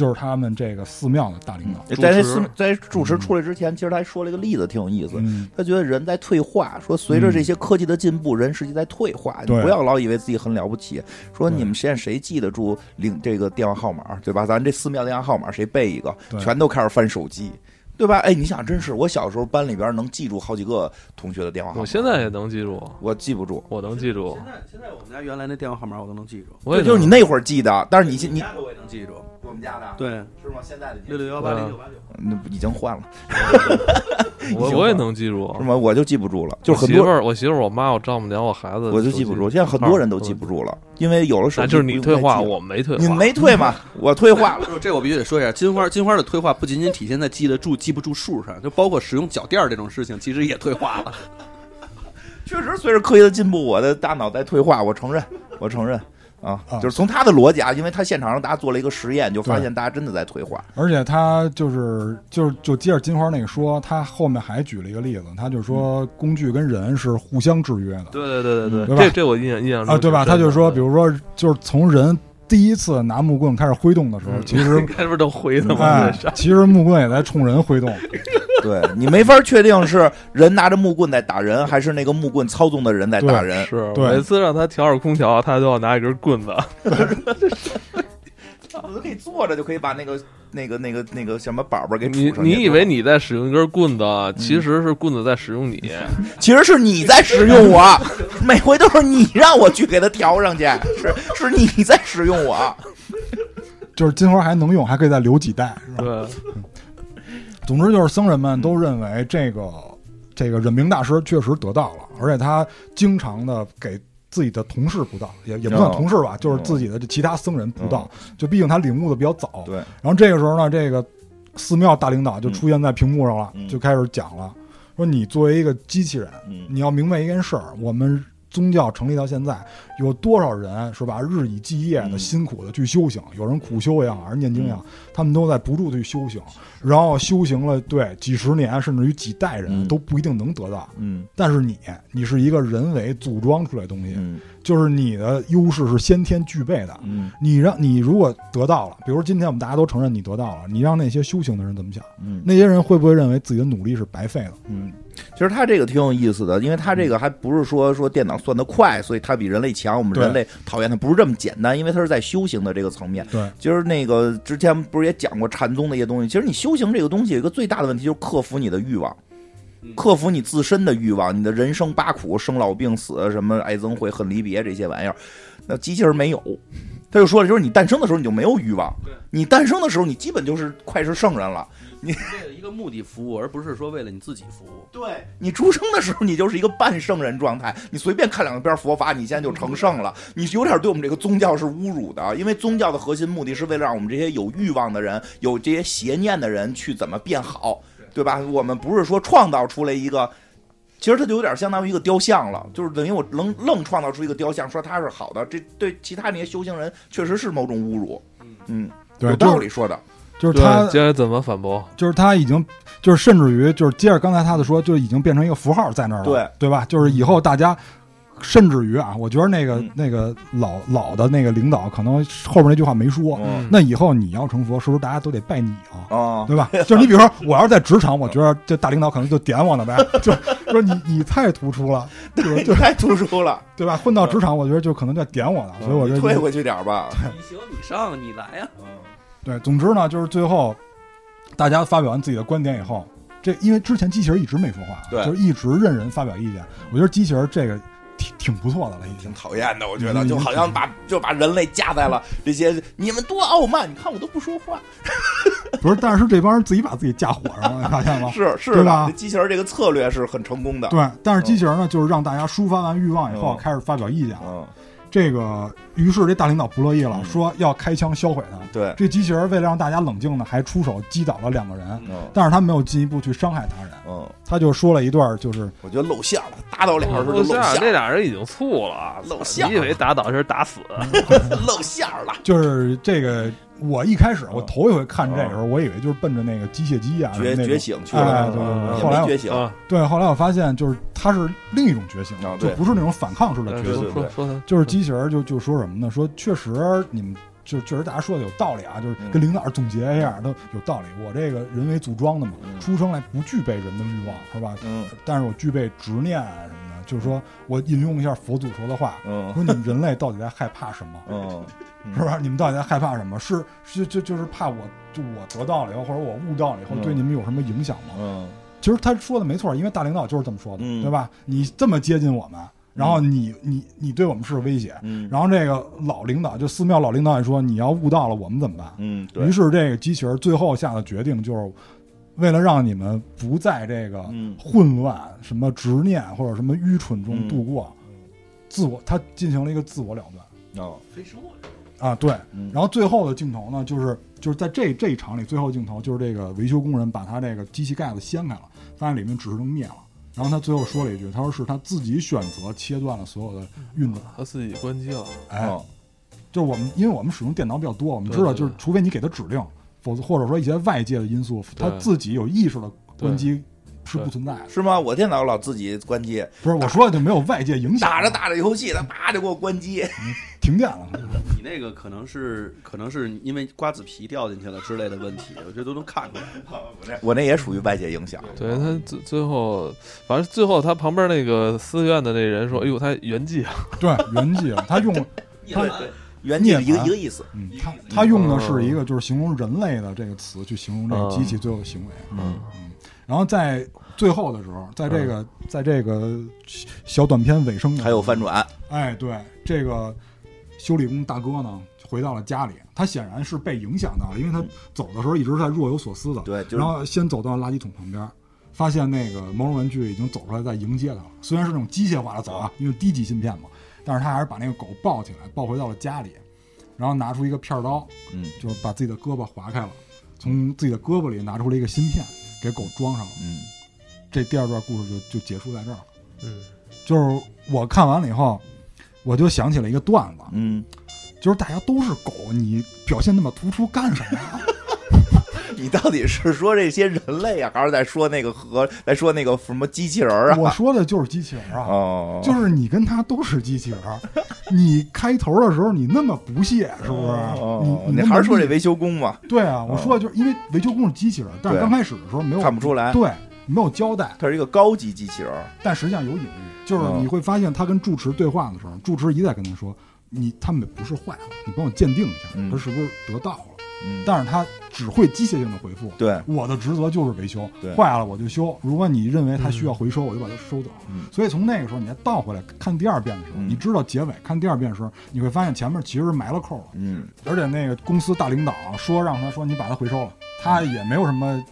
就是他们这个寺庙的大领导，在那寺在主持出来之前，其实他还说了一个例子，挺有意思。他觉得人在退化，说随着这些科技的进步，人实际在退化。你不要老以为自己很了不起。说你们现在谁记得住领这个电话号码，对吧？咱这寺庙电话号码谁背一个？全都开始翻手机。对吧？哎，你想，真是我小时候班里边能记住好几个同学的电话号码，我现在也能记住，我记不住。我能记住。现在现在我们家原来那电话号码我都能记住，我也就是你那会儿记的，但是你现你家的我也能记住。我们家的对，是吗？现在的六六幺八零九八九。那已经换了，我我也能记住是。吗？我就记不住了，就很多我媳妇儿、我媳妇儿、我妈、我丈母娘、我孩子，我就记不住。现在很多人都记不住了，因为有了手机那就是你退化，我没退化。你没退嘛？我退化了。这我必须得说一下，金花金花的退化不仅仅体现在记得住记不住数上，就包括使用脚垫这种事情，其实也退化了。确实，随着科学的进步，我的大脑在退化，我承认，我承认啊，啊就是从他的逻辑啊，因为他现场让大家做了一个实验，就发现大家真的在退化。而且他就是就是就接着金花那个说，他后面还举了一个例子，他就说工具跟人是互相制约的对对对对对吧这这我印象印象啊，对吧？他就说，比如说，就是从人第一次拿木棍开始挥动的时候，嗯其实 开始都挥的嘛，其实木棍也在冲人挥动。对你没法确定是人拿着木棍在打人，还是那个木棍操纵的人在打人。是每次让他调会儿空调，他都要拿一根棍子。我都可以坐着就可以把那个那个那个那个什么宝宝给你。你以为你在使用一根棍子，其实是棍子在使用你。其实是你在使用我，每回都是你让我去给他调上去，是是你在使用我。就是金花还能用，还可以再留几代。是吧对，总之就是僧人们都认为这个这个忍明大师确实得到了，而且他经常的给自己的同事不到，也也不算同事吧，就是自己的这其他僧人不到。就毕竟他领悟的比较早。对，然后这个时候呢，这个寺庙大领导就出现在屏幕上了，嗯就开始讲了，说你作为一个机器人，嗯你要明白一件事儿，我们。宗教成立到现在，有多少人是吧？日以继夜的嗯辛苦的去修行，有人苦修也好，还是念经也好，他们都在不住的去修行，然后修行了对几十年，甚至于几代人嗯都不一定能得到。嗯但是你，你是一个人为组装出来的东西，嗯就是你的优势是先天具备的。嗯你让你如果得到了，比如今天我们大家都承认你得到了，你让那些修行的人怎么想？嗯那些人会不会认为自己的努力是白费的？嗯，其实他这个挺有意思的，因为他这个还不是说说电脑算得快，所以它比人类强，我们人类讨厌它不是这么简单，因为它是在修行的这个层面。对，其实那个之前不是也讲过禅宗的一些东西，其实你修行这个东西有一个最大的问题就是克服你的欲望。克服你自身的欲望，你的人生八苦，生老病死，什么爱憎会恨离别这些玩意儿，那机器人没有。他就说了，就是你诞生的时候你就没有欲望，你诞生的时候你基本就是快是圣人了。为了一个目的服务，而不是说为了你自己服务。对你出生的时候，你就是一个半圣人状态，你随便看两边佛法，你现在就成圣了。你有点对我们这个宗教是侮辱的，因为宗教的核心目的是为了让我们这些有欲望的人、有这些邪念的人去怎么变好，对吧？我们不是说创造出来一个。其实它就有点相当于一个雕像了，就是等于我愣愣创造出一个雕像，说它是好的，这对其他那些修行人确实是某种侮辱。嗯，对，有道理说的。对就是他，接着怎么反驳？就是他已经，就是甚至于就是接着刚才他的说，就已经变成一个符号在那儿了，对对吧？就是以后大家。甚至于啊，我觉得那个、嗯那个老老的那个领导可能后面那句话没说，嗯那以后你要成佛，是不是大家都得拜你啊？啊，对吧？就是你比如说，我要是在职场，我觉得这大领导可能就点我呢呗，就说你你太突出了，对，就太突出了，对吧？混到职场，我觉得就可能就点我了，所以我就你退回去点儿吧。你行你上，你来呀、对。总之呢，就是最后大家发表完自己的观点以后，这因为之前机器人一直没说话，对就是一直任人发表意见。我觉得机器人这个挺挺不错的了，已经挺。讨厌的，我觉得嗯就好像把就把人类架在了这些你们多傲慢，你看我都不说话，不是，但是这帮人自己把自己架火上了，你发现吗？是是的机器人这个策略是很成功的。对，但是机器人呢，就是让大家抒发完欲望以后，嗯开始发表意见了。嗯，这个，于是这大领导不乐意了，嗯。说要开枪销毁他。对，这机器人为了让大家冷静呢，还出手击倒了两个人，嗯。但是他没有进一步去伤害他人，嗯，他就说了一段，就是我觉得露馅了，打倒俩人就露馅这俩人已经醋了，露馅了。你以为打倒是打死？露馅了，就是这个。我一开始我嗯头一回看这个时候，我以为就是奔着那个机械姬啊，觉觉醒去哎，了，对对嗯对。后来觉醒，啊，对，后来我发现就是他是另一种觉醒啊，就不是那种反抗式的觉醒，就是机器人就就说什么呢？说确实你们就确实大家说的有道理啊，就是嗯跟领导总结一下都有道理。我这个人为组装的嘛，嗯出生来不具备人的欲望是吧？嗯但是我具备执念啊什么的，就是说我引用一下佛祖说的话，嗯说你们人类到底在害怕什么？嗯，是吧？你们到底在害怕什么？是是就就是怕我就我得到了以后，或者我悟到了以后，嗯对你们有什么影响吗？嗯其实他说的没错，因为大领导就是这么说的，嗯对吧？你这么接近我们，然后你你你对我们是威胁，嗯，然后这个老领导就寺庙老领导也说，你要悟到了，我们怎么办？嗯，对于，是这个机器人最后下的决定就是，为了让你们不在这个嗯。混乱、什么执念或者什么愚蠢中嗯度过，自我他进行了一个自我了断。哦，非生我啊，对。嗯。然后最后的镜头呢，就是就是在这这一场里，最后镜头就是这个维修工人把他这个机器盖子掀开了，发现里面指示灯灭了。然后他最后说了一句，他说是他自己选择切断了所有的运转。他自己关机了。哎，哦。就是我们，因为我们使用电脑比较多，我们知道，就是除非你给他指令，否则或者说一些外界的因素，他自己有意识的关机是不存在的。是吗？我电脑老自己关机，不是我说的就没有外界影响，打着打着游戏，他啪就给我关机。停电了。你那个可能是可能是因为瓜子皮掉进去了之类的问题，我这都能看出来。我 那我那也属于外界影响。对他最最后，反正最后他旁边那个寺院的那人说：“哎呦，他圆寂啊对，圆寂啊，他用，他原理一个一个意思。嗯，他他用的是一个就是形容人类的这个词去形容这个机器最后的行为。嗯嗯，然后在最后的时候，在这个在这个小短片尾声还有翻转，哎，对，这个修理工大哥呢，回到了家里，他显然是被影响到了，因为他走的时候一直在若有所思的。对就是然后先走到垃圾桶旁边，发现那个毛绒玩具已经走出来在迎接他了。虽然是那种机械化的走啊，因为低级芯片嘛，但是他还是把那个狗抱起来，抱回到了家里，然后拿出一个片刀，嗯就是把自己的胳膊划开了，从自己的胳膊里拿出了一个芯片，给狗装上了。嗯这第二段故事就就结束在这儿了。！”嗯，就是我看完了以后，我就想起了一个段子，嗯，就是大家都是狗，你表现那么突出干什么呀？你到底是说这些人类啊，还是在说那个和在说那个什么机器人啊？我说的就是机器人啊，哦，就是你跟他都是机器人，你开头的时候你那么不屑，是不是？哦你你还是说这维修工嘛？对啊，我说的就是因为维修工是机器人，但是刚开始的时候没有看不出来对，没有交代，它是一个高级机器人。但实际上有隐喻，就是嗯你会发现他跟住持对话的时候，住持一再跟他说，你他们不是坏了，你帮我鉴定一下，嗯他是不是得道了？嗯，但是他只会机械性的回复，对，我的职责就是维修，坏了我就修。如果你认为它需要回收，我就把它收走。嗯。所以从那个时候你再倒回来看第二遍的时候，嗯。你知道结尾，看第二遍的时候，你会发现前面其实埋了扣了，嗯。而且那个公司大领导说让他说你把它回收了，他也没有什么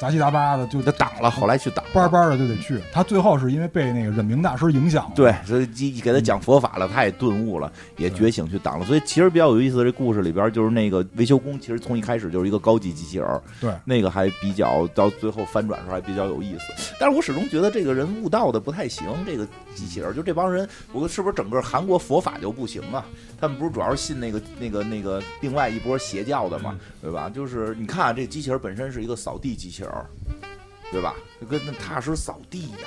杂七杂八的，就就挡了，后来去挡了。班班的就得去。他最后是因为被那个忍明大师影响了，对，所以一给他讲佛法了，他也顿悟了，也觉醒去挡了。所以其实比较有意思的这故事里边，就是那个维修工，其实从一开始就是一个高级机器人，对那个还比较到最后翻转的时候还比较有意思。但是我始终觉得这个人悟道的不太行，这个机器人就这帮人，我是不是整个韩国佛法就不行啊？他们不是主要是信那个那个那个另外一波邪教的嘛，对吧？就是你看、啊、这机器人本身是一个扫地机器人儿，对吧？就跟那踏实扫地呀，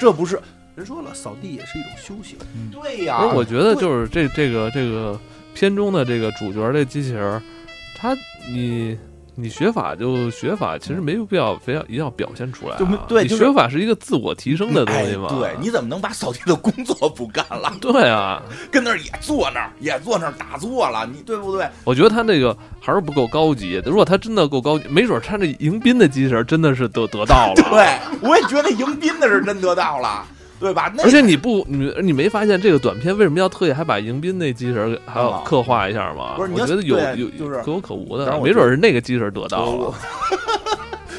这不是人说了，扫地也是一种修行。对呀？不是，我觉得就是这这个这个片中的这个主角这机器人儿，他你你学法就学法，其实没有必要非要一定要表现出来、啊。就对就是你学法是一个自我提升的东西嘛。哎对，你怎么能把扫地的工作不干了？对啊，跟那儿也坐那儿，也坐那儿打坐了，你对不对？我觉得他那个还是不够高级。如果他真的够高级，没准他这迎宾的机器人真的是得得到了。对，我也觉得迎宾的是真得到了，对吧？那而且你不，你你没发现这个短片为什么要特意还把迎宾那机器人给还要啊刻画一下吗？不是我觉得有对有就是可有可无的，没准是那个机器人得到我了。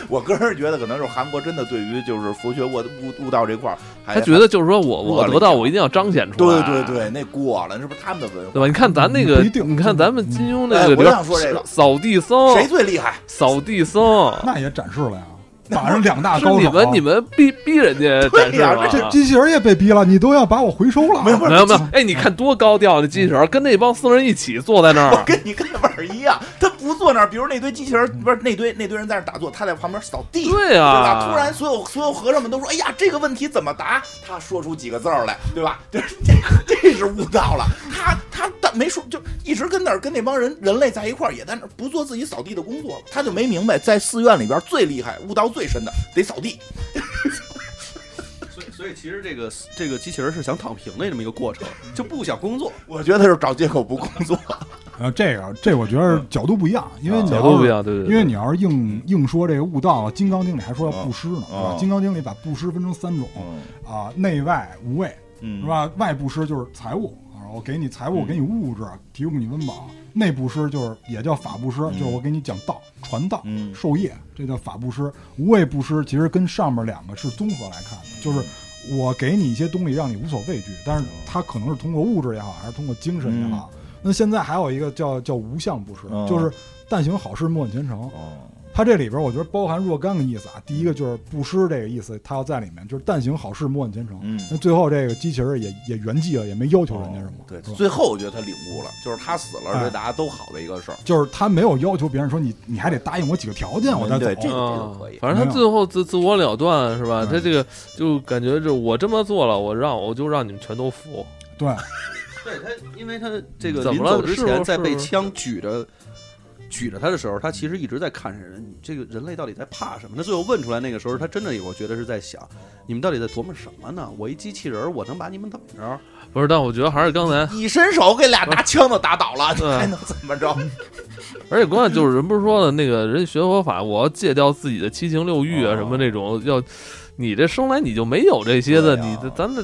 我个人觉得，可能是韩国真的对于就是佛学悟悟悟道这块儿，他觉得就是说我我得到，我一定要彰显出来。对对对，那过了，那是不是他们的文化？对吧？你看咱那个不一，定你看咱们金庸那哎我个里边想说这个扫地僧，谁最厉害？扫地僧，那也展示了呀，把上两大是高手。你们你们逼逼人家展示？这机器人也被逼了，你都要把我回收了。没有没有没有，哎，你看多高调的机器人，跟那帮僧人一起坐在那我儿，跟你跟那玩意儿一样，他不坐那儿，比如那堆机器人，不是那堆那堆人在那儿打坐，他在旁边扫地，对对吧？啊，突然，所有所有和尚们都说：“哎呀，这个问题怎么答？”他说出几个字儿来，对吧？这这这是悟道了。他他但没说，就一直跟那儿跟那帮人人类在一块儿，也在那儿不做自己扫地的工作。他就没明白，在寺院里边最厉害、悟道最深的得扫地。所以所所以其实这个这个机器人是想躺平的这么一个过程，就不想工作。我觉得他是找借口不工作。呃，这个这我觉得角度不一样，因为角度不一样，对对。因为你要是硬硬说这个悟道，《金刚经》里还说要布施呢，是吧？《金刚经》里把布施分成三种，啊，内外无畏，是吧？外布施就是财物，啊，我给你财物，给你物质，提供你温饱；内布施就是也叫法布施，就是我给你讲道、传道、授业，这叫法布施。无畏布施其实跟上面两个是综合来看的，就是我给你一些东西，让你无所畏惧，但是它可能是通过物质也好，还是通过精神也好。那现在还有一个叫叫无相布施，就是但行好事，莫问前程。它这里边我觉得包含若干个意思啊。第一个就是布施这个意思，它要在里面，就是但行好事，莫问前程。那最后这个机器人也也圆寂了，也没要求人家什么。对，最后我觉得他领悟了，就是他死了，对大家都好的一个事儿。就是他没有要求别人说你你还得答应我几个条件，我再走。这个可以。反正他最后自自我了断是吧？他这个就感觉就我这么做了，我让我就让你们全都服。对。对他，因为他这个临走之前，在被枪举着举着他的时候，他其实一直在看着人，这个人类到底在怕什么？他最后问出来那个时候，他真的，我觉得是在想，你们到底在琢磨什么呢？我一机器人，我能把你们怎么着？不是，但我觉得还是刚才一伸手给俩拿枪都打倒了，还能怎么着？而且关键就是人不是说了，那个人学佛法，我要戒掉自己的七情六欲啊，什么那种要，你这生来你就没有这些的，你这咱这。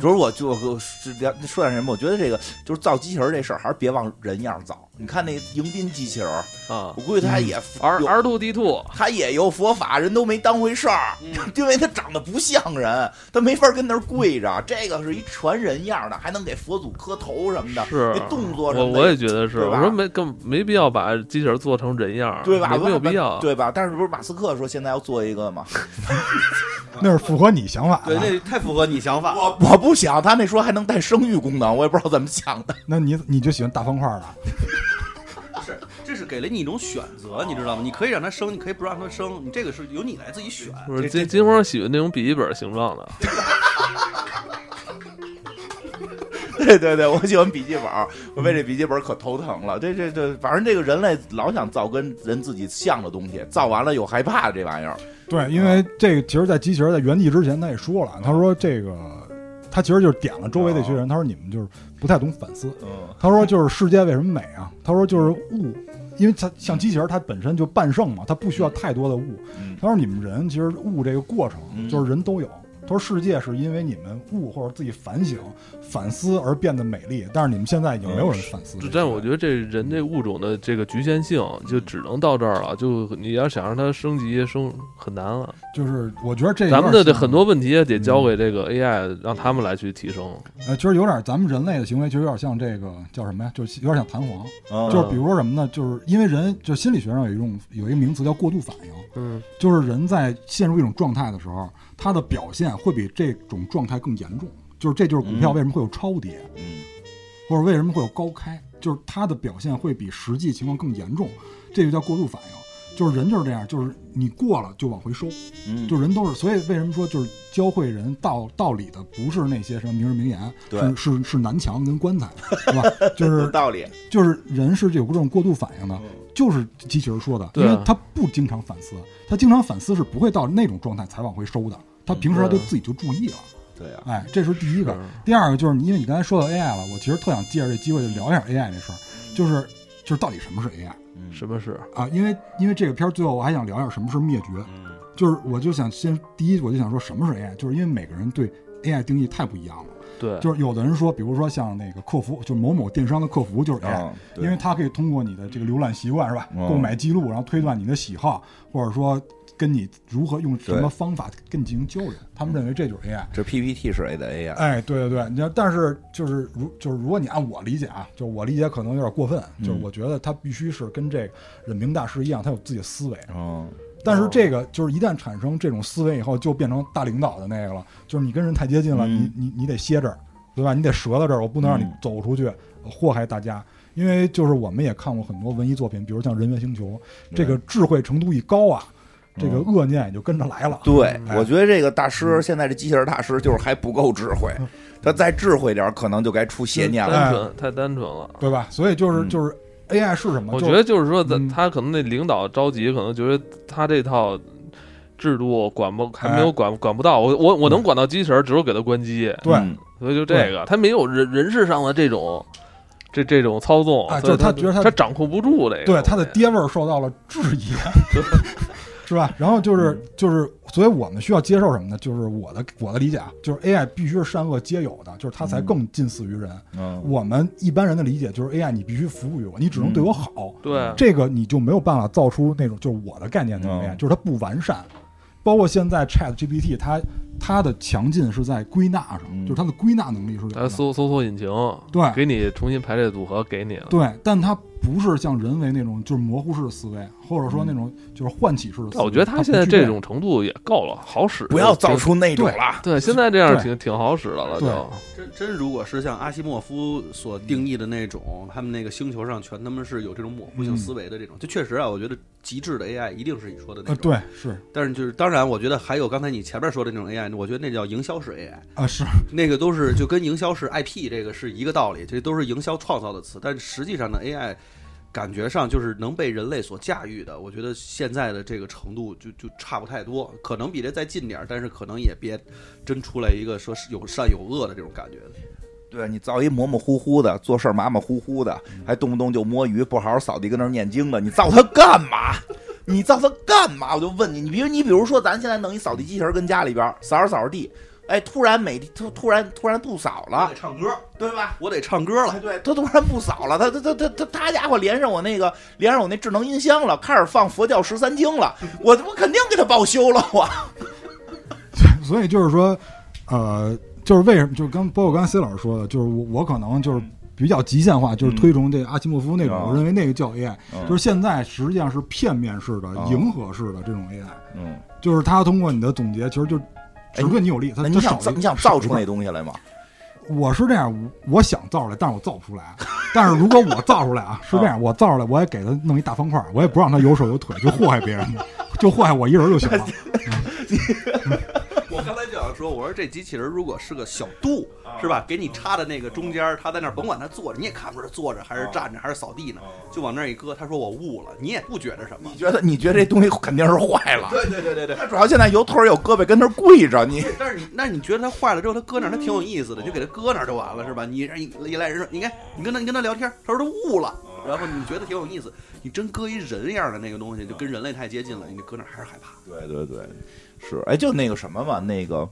主要我就说点什么，我觉得这个就是造机器人这事儿，还是别往人样造。你看那迎宾机器人啊，我估计他也 R R two D two，他也有佛法，人都没当回事儿，因为他长得不像人，他没法跟那儿跪着。这个是一传人样的，还能给佛祖磕头什么的，是那动作。我我也觉得是，我说没更没必要把机器人做成人样，对吧？没有必要，对吧？但是不是马斯克说现在要做一个吗？那是符合你想法，对，那太符合你想法。我我不想，他那说还能带生育功能，我也不知道怎么想的。那你你就喜欢大方块的？是，这是给了你一种选择，你知道吗？你可以让它生，你可以不让它生，你这个是由你来自己选。不是金金花喜欢那种笔记本形状的。对对对，我喜欢笔记本，我为这笔记本可头疼了。这这这，反正这个人类老想造跟人自己像的东西，造完了又害怕这玩意儿。对，因为这个其实，在机器人在原地之前，他也说了，他说这个他其实就是点了周围这些人，他说你们就是不太懂反思。他说就是世界为什么美啊？他说就是物，因为它像机器人，它本身就半圣嘛，它不需要太多的物。他说你们人其实物这个过程，就是人都有。他说：“世界是因为你们悟或者自己反省、反思而变得美丽，但是你们现在已经没有人反思。但我觉得这人这物种的这个局限性就只能到这儿了。就你要想让它升级升很难了。就是我觉得这咱们的这很多问题也得交给这个 AI，让他们来去提升。呃，其实有点咱们人类的行为，其实有点像这个叫什么呀？就有点像弹簧。就是比如说什么呢？就是因为人，就心理学上有一种有一个名词叫过度反应。嗯，就是人在陷入一种状态的时候。”它的表现会比这种状态更严重，就是这就是股票为什么会有超跌，嗯，或者为什么会有高开，就是它的表现会比实际情况更严重，这就叫过度反应，就是人就是这样，就是你过了就往回收，嗯，就人都是，所以为什么说就是教会人道道理的不是那些什么名人名言，是是是南墙跟棺材，是吧？就是道理，就是人是有这种过度反应的，就是机器人说的，因为他不经常反思，他经常反思是不会到那种状态才往回收的。他平时他就自己就注意了，对呀，哎，这是第一个。第二个就是因为你刚才说到 AI 了，我其实特想借着这机会就聊一下 AI 这事儿，就是就是到底什么是 AI？什么是啊？因为因为这个片儿最后我还想聊一下什么是灭绝，就是我就想先第一我就想说什么是 AI，就是因为每个人对 AI 定义太不一样了。对，就是有的人说，比如说像那个客服，就某某电商的客服就是 AI，因为它可以通过你的这个浏览习惯是吧，购买记录，然后推断你的喜好，或者说。跟你如何用什么方法跟你进行交流？他们认为这就是 AI，这 PPT 是 A 的 AI。哎，对对对，你要但是就是如就是如果你按我理解啊，就我理解可能有点过分，就是我觉得他必须是跟这个忍明大师一样，他有自己的思维。哦。但是这个就是一旦产生这种思维以后，就变成大领导的那个了，就是你跟人太接近了，你你你得歇这儿，对吧？你得折到这儿，我不能让你走出去祸害大家。因为就是我们也看过很多文艺作品，比如像《人猿星球》，这个智慧程度一高啊。这个恶念也就跟着来了。对，我觉得这个大师现在这机器人大师就是还不够智慧，他再智慧点可能就该出邪念了。单纯太单纯了，对吧？所以就是就是 AI 是什么？我觉得就是说，他他可能那领导着急，可能觉得他这套制度管不还没有管管不到我我我能管到机器人，只有给他关机。对，所以就这个，他没有人人事上的这种这这种操纵，就是他觉得他他掌控不住这个，对他的爹味儿受到了质疑。是吧？然后就是就是，所以我们需要接受什么呢？就是我的我的理解啊，就是 AI 必须是善恶皆有的，就是它才更近似于人。嗯，我们一般人的理解就是 AI 你必须服务于我，你只能对我好。对，这个你就没有办法造出那种就是我的概念那种 AI，就是它不完善。包括现在 Chat GPT 它。它的强劲是在归纳上，就是它的归纳能力是。它搜搜索引擎，对，给你重新排列组合，给你了。对，但它不是像人为那种就是模糊式的思维，或者说那种就是唤起式的。思维。我觉得它现在这种程度也够了，好使。不要造出那种了。对，现在这样挺挺好使的了，就。真真，如果是像阿西莫夫所定义的那种，他们那个星球上全他们是有这种模糊性思维的这种，就确实啊，我觉得极致的 AI 一定是你说的那种。对，是。但是就是当然，我觉得还有刚才你前面说的那种 AI，我觉得那叫营销式 AI 啊，是那个都是就跟营销式 IP 这个是一个道理，这都是营销创造的词。但实际上呢，AI 感觉上就是能被人类所驾驭的。我觉得现在的这个程度就就差不太多，可能比这再近点，但是可能也别真出来一个说是有善有恶的这种感觉。对你造一模模糊糊的，做事马马虎虎的，还动不动就摸鱼，不好好扫地，跟那念经的，你造它干嘛？你造它干嘛？我就问你，你比如你比如说，咱现在弄一扫地机器人跟家里边扫着扫着地，哎，突然每突突然突然不扫了，得唱歌，对吧？我得唱歌了，对，他突然不扫了，他他他他他他家伙连上我那个连上我那智能音箱了，开始放佛教十三经了，我我肯定给他报修了，我。所以就是说，呃。就是为什么？就是刚包括刚才 C 老师说的，就是我我可能就是比较极限化，就是推崇这阿西莫夫那种，我认为那个叫 AI，就是现在实际上是片面式的、迎合式的这种 AI。嗯，就是他通过你的总结，其实就只对你有利。他你想你想造出那东西来吗？我是这样，我想造出来，但是我造不出来。但是如果我造出来啊，是这样，我造出来，我也给他弄一大方块，我也不让他有手有腿，就祸害别人，就祸害我一人就行了。说，我说这机器人如果是个小度，是吧？给你插的那个中间，他在那儿，甭管他坐着，你也看不出是坐着还是站着还是扫地呢，就往那儿一搁。他说我悟了，你也不觉得什么？你觉得？你觉得这东西肯定是坏了？对对对对对。他主要现在有腿有胳膊，跟那儿跪着。你但是你那你觉得它坏了之后，它搁那儿，它挺有意思的，就给它搁那儿就完了，是吧？你一一来人说，你看你跟他你跟他聊天，他说他悟了，然后你觉得挺有意思。你真搁一人样的那个东西，就跟人类太接近了，你搁那儿还是害怕。对对对，是。哎，就那个什么嘛，那个。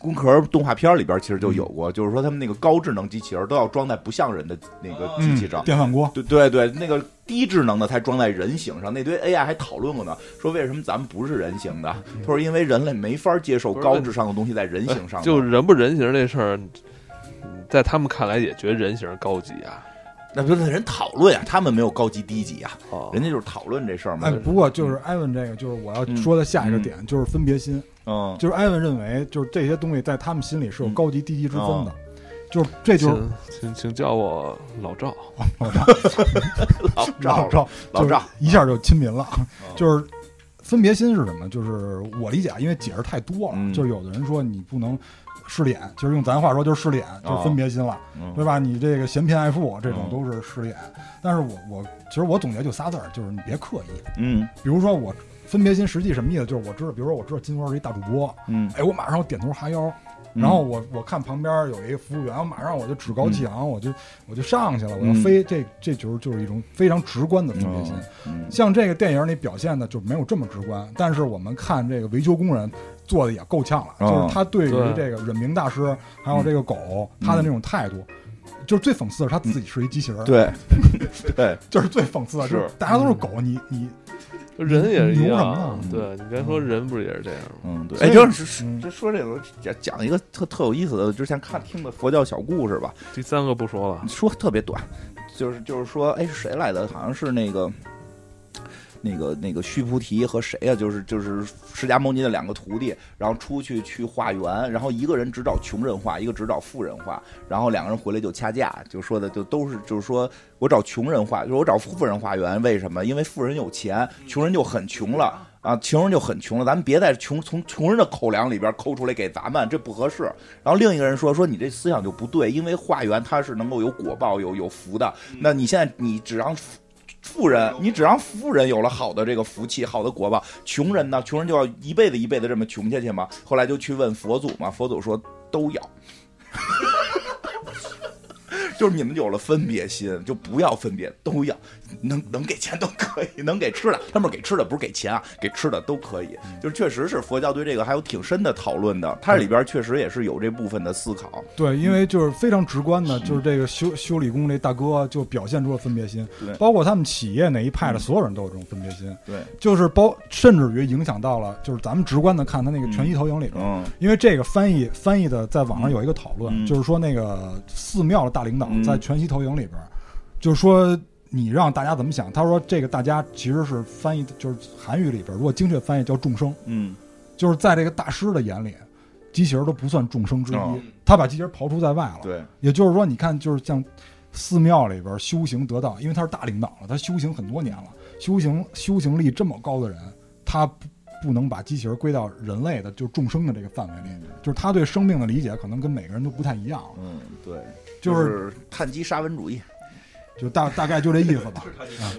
工壳动画片里边其实就有过，就是说他们那个高智能机器人都要装在不像人的那个机器上，电饭锅。对对对，那个低智能的才装在人形上。那堆 AI 还讨论过呢，说为什么咱们不是人形的？他说因为人类没法接受高智商的东西在人形上。就人不人形这事儿，在他们看来也觉得人形高级啊。那不是人讨论啊，他们没有高级低级啊，人家就是讨论这事儿嘛。哎，不过就是艾文这个，就是我要说的下一个点，就是分别心。嗯，就是艾文认为，就是这些东西在他们心里是有高级低级之分的，就是这就是请请叫我老赵，老赵，老赵，老赵，一下就亲民了。就是分别心是什么？就是我理解，因为解释太多了。就是有的人说你不能失脸，就是用咱话说就是失脸，就是分别心了，对吧？你这个嫌贫爱富这种都是失恋。但是我我其实我总结就仨字儿，就是你别刻意。嗯，比如说我。分别心实际什么意思？就是我知道，比如说我知道金花是一大主播，嗯，哎，我马上我点头哈腰，然后我我看旁边有一个服务员，我马上我就趾高气昂，我就我就上去了，我要飞，这这就是就是一种非常直观的分别心。像这个电影里表现的就没有这么直观，但是我们看这个维修工人做的也够呛了，就是他对于这个忍明大师还有这个狗他的那种态度，就是最讽刺的是他自己是一机器人，对对，就是最讽刺的是大家都是狗，你你。人也是一样，对你别说人不是也是这样嗯，对。哎，就是就说这个讲讲一个特特有意思的，之前看听的佛教小故事吧。第三个不说了，说特别短，就是就是说，哎，是谁来的？好像是那个。那个那个须菩提和谁呀？就是就是释迦牟尼的两个徒弟，然后出去去化缘，然后一个人只找穷人化，一个只找富人化，然后两个人回来就掐架，就说的就都是就是说我找穷人化，就是我找富人化缘，为什么？因为富人有钱，穷人就很穷了啊，穷人就很穷了，咱们别在穷从穷人的口粮里边抠出来给咱们，这不合适。然后另一个人说说你这思想就不对，因为化缘它是能够有果报有有福的，那你现在你只让。富人，你只让富人有了好的这个福气，好的果报。穷人呢，穷人就要一辈子一辈子这么穷下去嘛。后来就去问佛祖嘛，佛祖说都要。就是你们有了分别心，就不要分别，都要能能给钱都可以，能给吃的，他们给吃的不是给钱啊，给吃的都可以。就是确实是佛教对这个还有挺深的讨论的，它里边确实也是有这部分的思考。对，因为就是非常直观的，就是这个修修理工这大哥就表现出了分别心，对，包括他们企业那一派的所有人都有这种分别心，对，就是包甚至于影响到了，就是咱们直观的看他那个全息投影里边，因为这个翻译翻译的在网上有一个讨论，就是说那个寺庙的大领导。在全息投影里边，就是说你让大家怎么想？他说这个大家其实是翻译，就是韩语里边，如果精确翻译叫众生，嗯，就是在这个大师的眼里，机器人都不算众生之一，他把机器人刨除在外了。对，也就是说，你看，就是像寺庙里边修行得道，因为他是大领导了，他修行很多年了，修行修行力这么高的人，他不不能把机器人归到人类的就众生的这个范围里，就是他对生命的理解可能跟每个人都不太一样。嗯，对。就是碳基沙文主义，就大大概就这意思吧。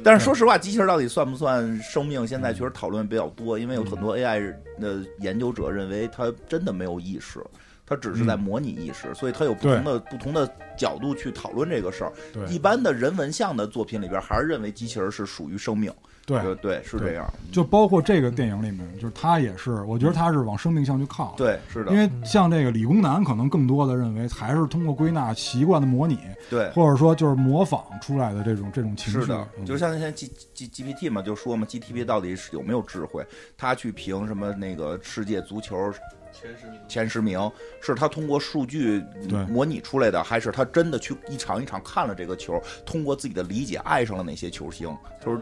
但是说实话，机器人到底算不算生命？现在确实讨论比较多，因为有很多 AI 的研究者认为它真的没有意识，它只是在模拟意识，所以它有不同的不同的角度去讨论这个事儿。一般的人文像的作品里边，还是认为机器人是属于生命。对对是这样，就包括这个电影里面，就是他也是，我觉得他是往生命向去靠。对，是的。因为像这个理工男，可能更多的认为还是通过归纳习惯的模拟，对，或者说就是模仿出来的这种这种情绪。是的，就像现在 G G G P T 嘛，就说嘛，G T P 到底是有没有智慧？他去评什么那个世界足球前十名，前十名是他通过数据模拟出来的，还是他真的去一场一场看了这个球，通过自己的理解爱上了哪些球星？就是。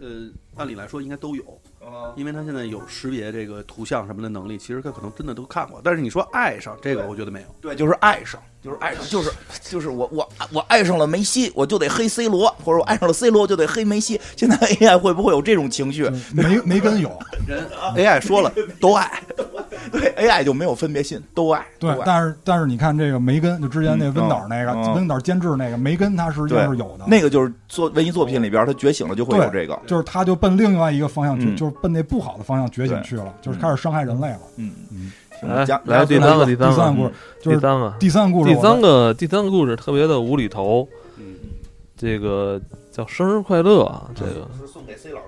呃，按理来说应该都有，因为他现在有识别这个图像什么的能力，其实他可能真的都看过。但是你说爱上这个，我觉得没有。对，就是爱上，就是爱上，就是就是我我我爱上了梅西，我就得黑 C 罗，或者我爱上了 C 罗就得黑梅西。现在 AI 会不会有这种情绪？没没跟有人 AI 说了 都爱。对 AI 就没有分别心，都爱。对，但是但是你看这个梅根，就之前那温导那个温导监制那个梅根，他实际上是有的。那个就是做文艺作品里边，他觉醒了就会有这个，就是他就奔另外一个方向去，就是奔那不好的方向觉醒去了，就是开始伤害人类了。嗯嗯。来来第三个第三个故事，第三个第三个故事，第三个第三个故事特别的无厘头。嗯，这个叫生日快乐啊，这个是送给 C 老师。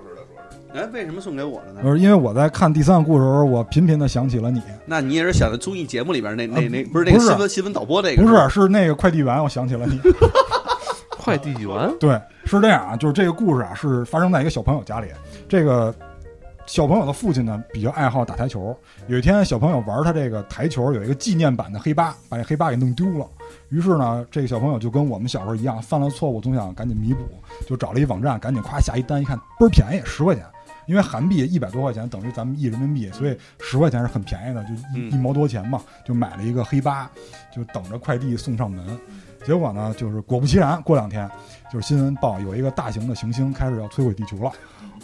哎，为什么送给我了呢？不是因为我在看第三个故事的时候，我频频的想起了你。那你也是想的综艺节目里边那那那不是那个新闻新闻导播那个？不是，是那个快递员，我想起了你。快递员？对，是这样啊，就是这个故事啊，是发生在一个小朋友家里。这个小朋友的父亲呢，比较爱好打台球。有一天，小朋友玩他这个台球，有一个纪念版的黑八，把这黑八给弄丢了。于是呢，这个小朋友就跟我们小时候一样，犯了错误总想赶紧弥补，就找了一网站，赶紧夸下一单，一看倍儿便宜，十块钱。因为韩币一百多块钱等于咱们一人民币，所以十块钱是很便宜的，就一一毛多钱嘛，就买了一个黑八，就等着快递送上门。结果呢，就是果不其然，过两天就是新闻报有一个大型的行星开始要摧毁地球了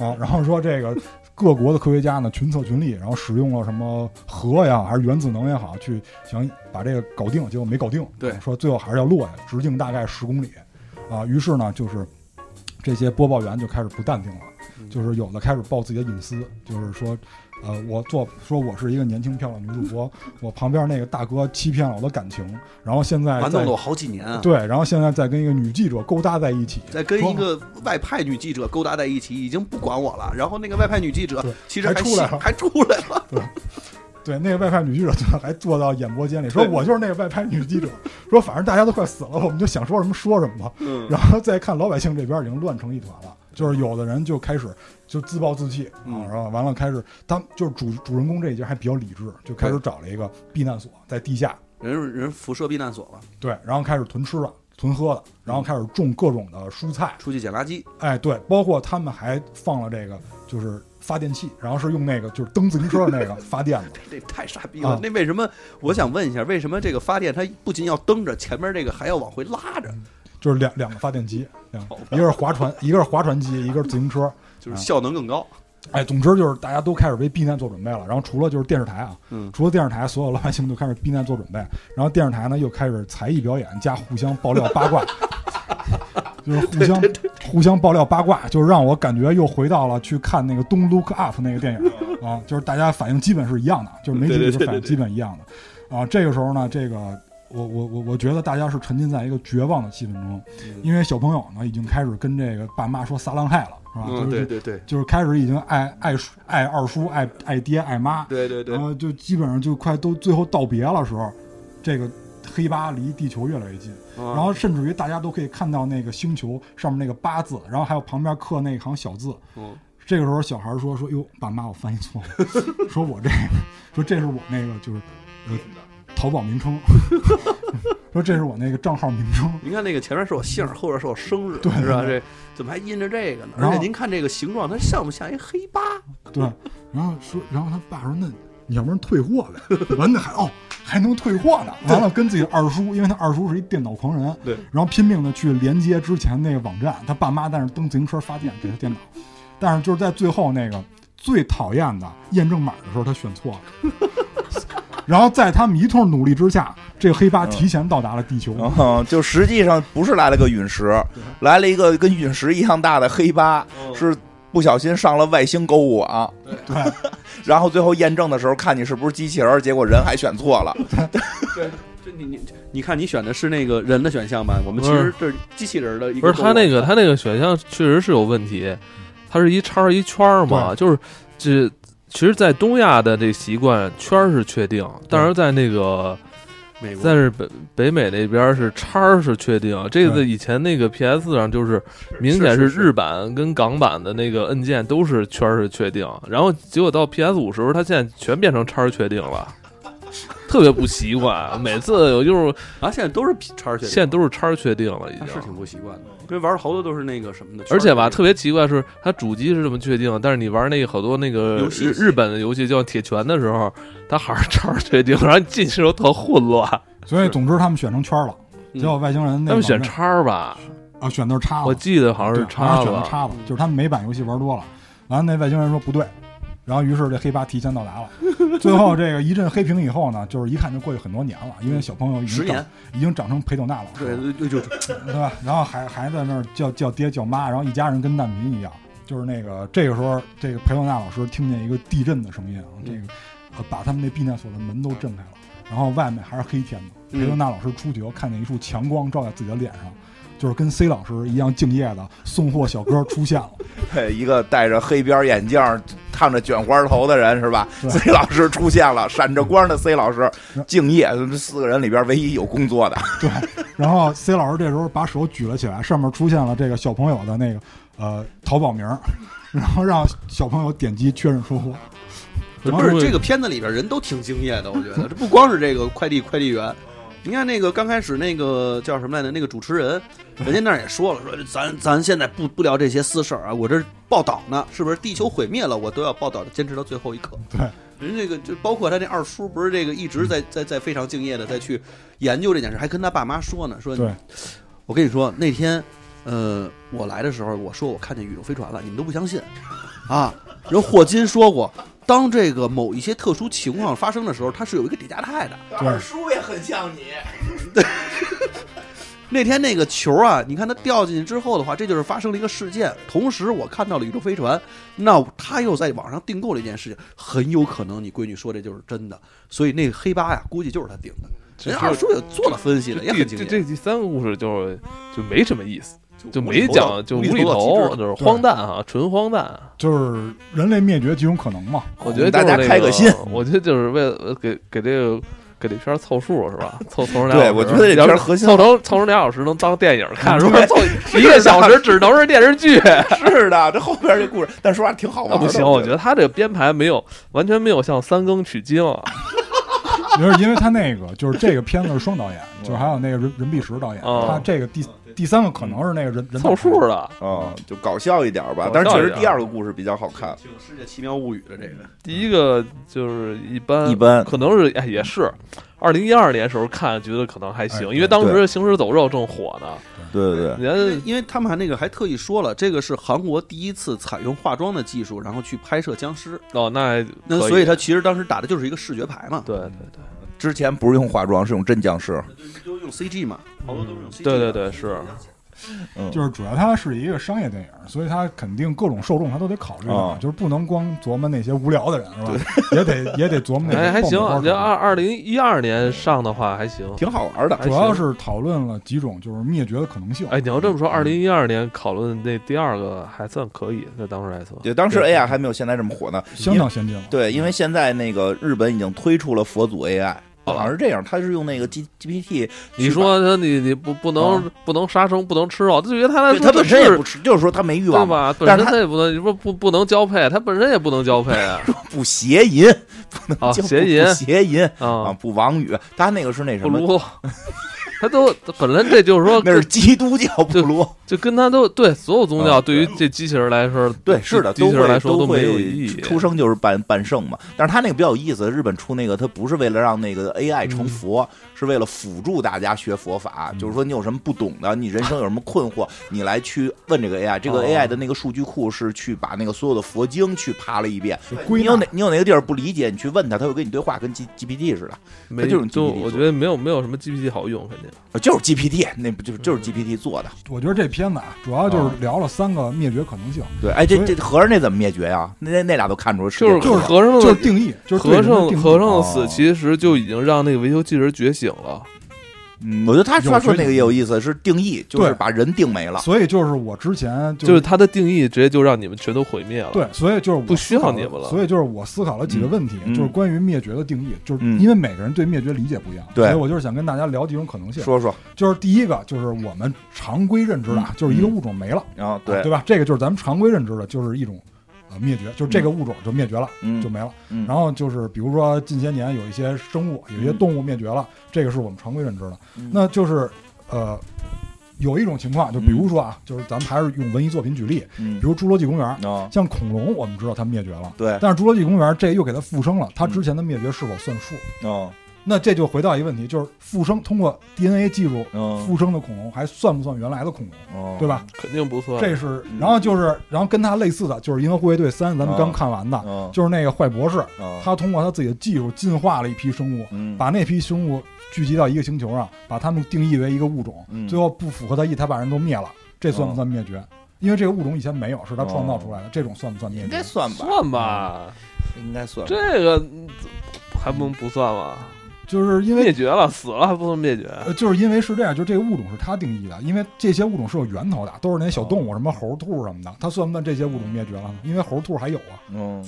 啊，然后说这个各国的科学家呢群策群力，然后使用了什么核呀还是原子能也好，去想把这个搞定，结果没搞定。对，说最后还是要落下，直径大概十公里啊。于是呢，就是这些播报员就开始不淡定了。就是有的开始爆自己的隐私，就是说，呃，我做说我是一个年轻漂亮女主播，我旁边那个大哥欺骗了我的感情，然后现在玩弄了我好几年啊，对，然后现在在跟一个女记者勾搭在一起，在跟一个外派女记者勾搭在一起，已经不管我了。然后那个外派女记者其实还出来了，还出来了，对。对，那个外派女记者还坐到演播间里，说我就是那个外派女记者，说反正大家都快死了，我们就想说什么说什么吧。嗯然后再看老百姓这边已经乱成一团了，就是有的人就开始就自暴自弃啊，然后完了开始，当就是主主人公这一家还比较理智，就开始找了一个避难所在地下，人人辐射避难所了。对，然后开始囤吃的、囤喝的，然后开始种各种的蔬菜，出去捡垃圾。哎，对，包括他们还放了这个就是。发电器，然后是用那个就是蹬自行车的那个 发电的，这太傻逼了。那为什么？我想问一下，为什么这个发电它不仅要蹬着，前面这个还要往回拉着？就是两两个发电机，一个是划船，一个是划船机，一个是自行车，就是效能更高。哎，总之就是大家都开始为避难做准备了。然后除了就是电视台啊，除了电视台，所有老百姓都开始避难做准备。然后电视台呢又开始才艺表演加互相爆料八卦。就是互相互相爆料八卦，就是让我感觉又回到了去看那个《Don't Look Up》那个电影啊，就是大家反应基本是一样的，就是媒体的反应基本一样的啊。这个时候呢，这个我我我我觉得大家是沉浸在一个绝望的气氛中，因为小朋友呢已经开始跟这个爸妈说撒浪嘿了。嗯，对对对，就是开始已经爱爱爱二叔、爱爱爹、爱妈，对对对，然后就基本上就快都最后道别了时候，这个黑八离地球越来越近，然后甚至于大家都可以看到那个星球上面那个八字，然后还有旁边刻那一行小字。嗯，这个时候小孩说说哟，爸妈，我翻译错了，说我这个，说这是我那个就是呃。淘宝名称，说这是我那个账号名称。您看那个前面是我姓，后边是我生日，对，是吧？这怎么还印着这个呢？而且您看这个形状，它像不像一黑八？对。然后说，然后他爸说：“那你要不然退货呗？”完了还哦，还能退货呢。完了跟自己二叔，因为他二叔是一电脑狂人，对。然后拼命的去连接之前那个网站，他爸妈在那蹬自行车发电给他电脑，但是就是在最后那个最讨厌的验证码的时候，他选错了。然后在他们一通努力之下，这个黑八提前到达了地球。就实际上不是来了个陨石，来了一个跟陨石一样大的黑八，是不小心上了外星购物网。对，然后最后验证的时候，看你是不是机器人，结果人还选错了。对，就你你你看你选的是那个人的选项吧？我们其实这是机器人的一个。不是他那个他那个选项确实是有问题，它是一叉一圈嘛，就是这。其实，在东亚的这习惯圈是确定，但是在那个，美国，但是北北美那边是叉是确定。这个以前那个 PS 上就是明显是日版跟港版的那个按键都是圈是确定，然后结果到 PS 五时候，它现在全变成叉确定了。特别不习惯，每次有就是啊，现在都是叉确定，现在都是叉确定了，已经是挺不习惯的。因为玩的好多都是那个什么的，而且吧，特别奇怪是，它主机是这么确定，但是你玩那个好多那个日日本的游戏叫铁拳的时候，它还是叉确定，然后进去时候特混乱。所以，总之他们选成圈了，结果外星人他们选叉吧？啊，选的是叉。我记得好像是叉选的叉了，就是他们美版游戏玩多了，完了那外星人说不对。然后，于是这黑八提前到达了。最后，这个一阵黑屏以后呢，就是一看就过去很多年了，因为小朋友已经长，已经长成裴斗娜老师，对对就 对吧？然后还还在那儿叫叫爹叫妈，然后一家人跟难民一样。就是那个这个时候，这个裴斗娜老师听见一个地震的声音啊，这个呃把他们那避难所的门都震开了，然后外面还是黑天的。裴斗娜老师出去后，看见一束强光照在自己的脸上。就是跟 C 老师一样敬业的送货小哥出现了，对，一个戴着黑边眼镜、烫着卷花头的人是吧？C 老师出现了，闪着光的 C 老师敬业，四个人里边唯一有工作的。对，然后 C 老师这时候把手举了起来，上面出现了这个小朋友的那个呃淘宝名，然后让小朋友点击确认收货。不是这个片子里边人都挺敬业的，我觉得这不光是这个快递快递员。你看那个刚开始那个叫什么来着？那个主持人，人家那儿也说了，说咱咱现在不不聊这些私事儿啊，我这报道呢，是不是地球毁灭了，我都要报道，坚持到最后一刻。对，人这个就包括他那二叔，不是这个一直在在在非常敬业的在去研究这件事，还跟他爸妈说呢，说，我跟你说那天，呃，我来的时候，我说我看见宇宙飞船了，你们都不相信，啊，人霍金说过。当这个某一些特殊情况发生的时候，它是有一个叠加态的。二叔也很像你。对，那天那个球啊，你看它掉进去之后的话，这就是发生了一个事件。同时，我看到了宇宙飞船，那他又在网上订购了一件事情，很有可能你闺女说这就是真的。所以那个黑八呀，估计就是他订的。人二叔也做了分析了，也很这这第三个故事就就没什么意思。就没讲，就无厘头，就是荒诞啊，纯荒诞。就是人类灭绝几种可能嘛？我觉得大家开个心。我觉得就是为了给给这个给这片凑数是吧？凑凑成俩对，我觉得这片核心凑成凑成俩小时能当电影看，如果凑 一个小时只能是电视剧。是的，这后边这故事，但说实话挺好玩。不行，我觉得他这个编排没有完全没有向三更取经。就是因为他那个就是这个片子是双导演，就是还有那个任任弼时导演，他这个第。第三个可能是那个人人凑数的啊，就搞笑一点吧。但是确实第二个故事比较好看，《世界奇妙物语》的这个。第一个就是一般一般，可能是也是二零一二年时候看，觉得可能还行，因为当时《行尸走肉》正火呢。对对对，因为他们还那个还特意说了，这个是韩国第一次采用化妆的技术，然后去拍摄僵尸。哦，那那所以他其实当时打的就是一个视觉牌嘛。对对对。之前不是用化妆，是用真僵尸，都用 CG 嘛，好多都是用 CG。对对对，是。就是主要它是一个商业电影，所以它肯定各种受众它都得考虑到，就是不能光琢磨那些无聊的人，是吧？也得也得琢磨那些。哎，还行，你二二零一二年上的话还行，挺好玩的。主要是讨论了几种就是灭绝的可能性。哎，你要这么说，二零一二年讨论那第二个还算可以，在当时来说，对，当时 AI 还没有现在这么火呢，相当先进了。对，因为现在那个日本已经推出了佛祖 AI。好像是这样，他是用那个 G GPT。你说他你你不不能不能杀生不能吃肉，对于他来说他本身也不吃，就是说他没欲望吧？本身他也不能你说不不能交配，他本身也不能交配啊，不邪淫，不能邪淫邪淫啊，不王语，他那个是那什么？他都本来这就是说那是基督教部落，就跟他都对所有宗教对于这机器人来说，对是的，机器人来说都没有意义。出生就是半半圣嘛，但是他那个比较有意思，日本出那个他不是为了让那个 AI 成佛，是为了辅助大家学佛法。就是说你有什么不懂的，你人生有什么困惑，你来去问这个 AI。这个 AI 的那个数据库是去把那个所有的佛经去爬了一遍。你有哪你有哪个地儿不理解，你去问他，他会跟你对话，跟 G GPT 似的。没就是就我觉得没有没有什么 GPT 好用，肯定就是 GPT。那不就就是 GPT 做的？我觉得这片子啊，主要就是聊了三个灭绝可能性。对，哎，这这和尚那怎么灭绝呀？那那俩都看出就是就是和尚就是定义，就是和尚和尚的死其实就已经让那个维修器人觉醒了。嗯，我觉得他他说那个也有意思，是定义，就是把人定没了。所以就是我之前就是他的定义，直接就让你们全都毁灭了。对，所以就是不需要你们了。所以就是我思考了几个问题，就是关于灭绝的定义，就是因为每个人对灭绝理解不一样，所以我就是想跟大家聊几种可能性。说说，就是第一个，就是我们常规认知的，就是一个物种没了，啊，对对吧？这个就是咱们常规认知的，就是一种。呃，灭绝就是这个物种就灭绝了，就没了。然后就是比如说近些年有一些生物、有一些动物灭绝了，这个是我们常规认知的。那就是呃，有一种情况，就比如说啊，就是咱们还是用文艺作品举例，比如《侏罗纪公园》，像恐龙，我们知道它灭绝了，对。但是《侏罗纪公园》这又给它复生了，它之前的灭绝是否算数？哦。那这就回到一个问题，就是复生通过 DNA 技术复生的恐龙还算不算原来的恐龙？对吧？肯定不算。这是，然后就是，然后跟它类似的就是《银河护卫队三》，咱们刚看完的，就是那个坏博士，他通过他自己的技术进化了一批生物，把那批生物聚集到一个星球上，把他们定义为一个物种，最后不符合他意，他把人都灭了，这算不算灭绝？因为这个物种以前没有，是他创造出来的，这种算不算灭绝？应该算吧，算吧，应该算。这个还不能不算吗？就是因为灭绝了，死了还不能灭绝。就是因为是这样，就这个物种是他定义的，因为这些物种是有源头的，都是那些小动物，什么猴、兔什么的，他算不算这些物种灭绝了呢？因为猴、兔还有啊。嗯。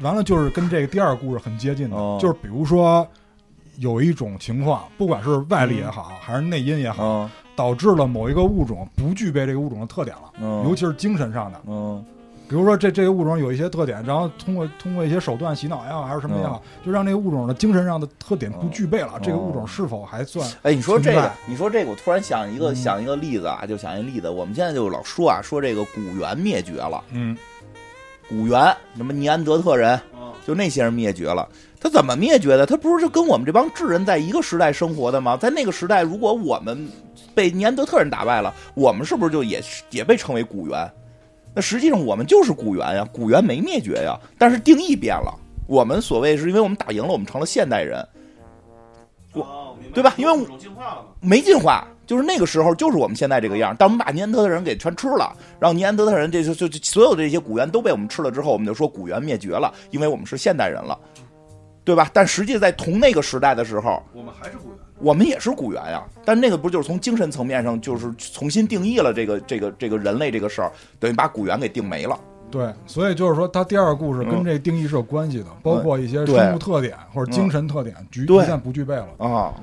完了，就是跟这个第二个故事很接近的，就是比如说有一种情况，不管是外力也好，还是内因也好，导致了某一个物种不具备这个物种的特点了，尤其是精神上的。嗯。比如说，这这个物种有一些特点，然后通过通过一些手段洗脑也好，还是什么也好，就让这个物种的精神上的特点不具备了。这个物种是否还算？哎，你说这个，你说这个，我突然想一个想一个例子啊，就想一个例子。我们现在就老说啊，说这个古猿灭绝了，嗯，古猿什么尼安德特人，就那些人灭绝了。他怎么灭绝的？他不是就跟我们这帮智人在一个时代生活的吗？在那个时代，如果我们被尼安德特人打败了，我们是不是就也也被称为古猿？那实际上我们就是古猿呀，古猿没灭绝呀，但是定义变了。我们所谓是因为我们打赢了，我们成了现代人，我对吧？因为没进化，就是那个时候就是我们现在这个样。但我们把尼安德特人给全吃了，然后尼安德特人这就就所有的这些古猿都被我们吃了之后，我们就说古猿灭绝了，因为我们是现代人了，对吧？但实际在同那个时代的时候，我们还是古猿。我们也是古猿呀，但那个不就是从精神层面上，就是重新定义了这个这个这个人类这个事儿，等于把古猿给定没了。对，所以就是说，他第二个故事跟这定义是有关系的，包括一些生物特点或者精神特点，局局限不具备了啊。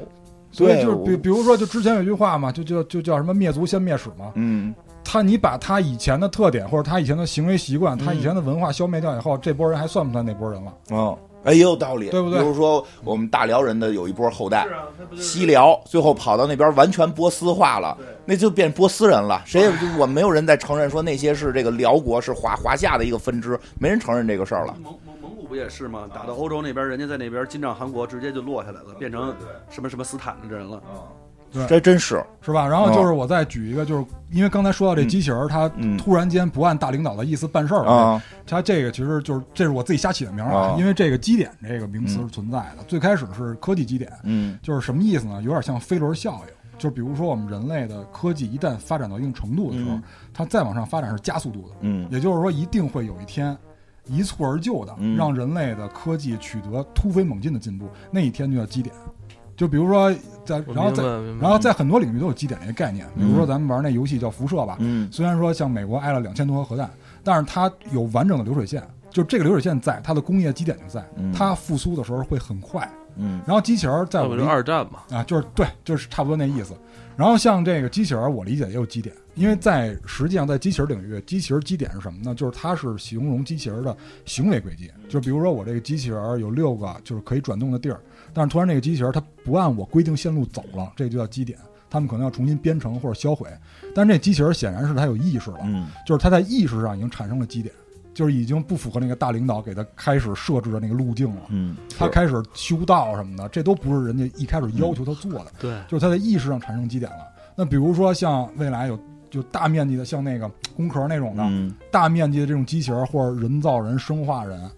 所以就是比比如说，就之前有句话嘛，就就就叫什么“灭族先灭史”嘛。嗯，他你把他以前的特点或者他以前的行为习惯，他以前的文化消灭掉以后，这波人还算不算那波人了？嗯。哎，也有道理，对不对？比如说，我们大辽人的有一波后代，西辽，最后跑到那边完全波斯化了，那就变波斯人了。谁也我们没有人再承认说那些是这个辽国是华华夏的一个分支，没人承认这个事儿了。蒙蒙蒙古不也是吗？打到欧洲那边，人家在那边金帐汗国直接就落下来了，变成什么什么斯坦的人了。这真是是吧？然后就是我再举一个，就是因为刚才说到这机器人，它突然间不按大领导的意思办事儿了。它这个其实就是这是我自己瞎起的名啊，因为这个基点这个名词是存在的。最开始是科技基点，嗯，就是什么意思呢？有点像飞轮效应。就比如说我们人类的科技一旦发展到一定程度的时候，它再往上发展是加速度的。嗯，也就是说，一定会有一天一蹴而就的让人类的科技取得突飞猛进的进步，那一天就叫基点。就比如说在，然后在，然后在很多领域都有基点这个概念。比如说咱们玩那游戏叫辐射吧，嗯，虽然说像美国挨了两千多颗核弹，但是它有完整的流水线，就这个流水线在，它的工业基点就在，它复苏的时候会很快。嗯，然后机器人在我们二战嘛，啊，就是对，就是差不多那意思。然后像这个机器人，我理解也有基点，因为在实际上在机器人领域，机器人基点是什么呢？就是它是形容机器人的行为轨迹。就比如说我这个机器人有六个就是可以转动的地儿，但是突然这个机器人它不按我规定线路走了，这就叫基点。他们可能要重新编程或者销毁。但是这机器人显然是它有意识了，嗯，就是它在意识上已经产生了基点。就是已经不符合那个大领导给他开始设置的那个路径了，嗯，他开始修道什么的，这都不是人家一开始要求他做的，对，就是他在意识上产生基点了。那比如说像未来有就大面积的像那个工壳那种的，大面积的这种机器人或者人造人、生化人，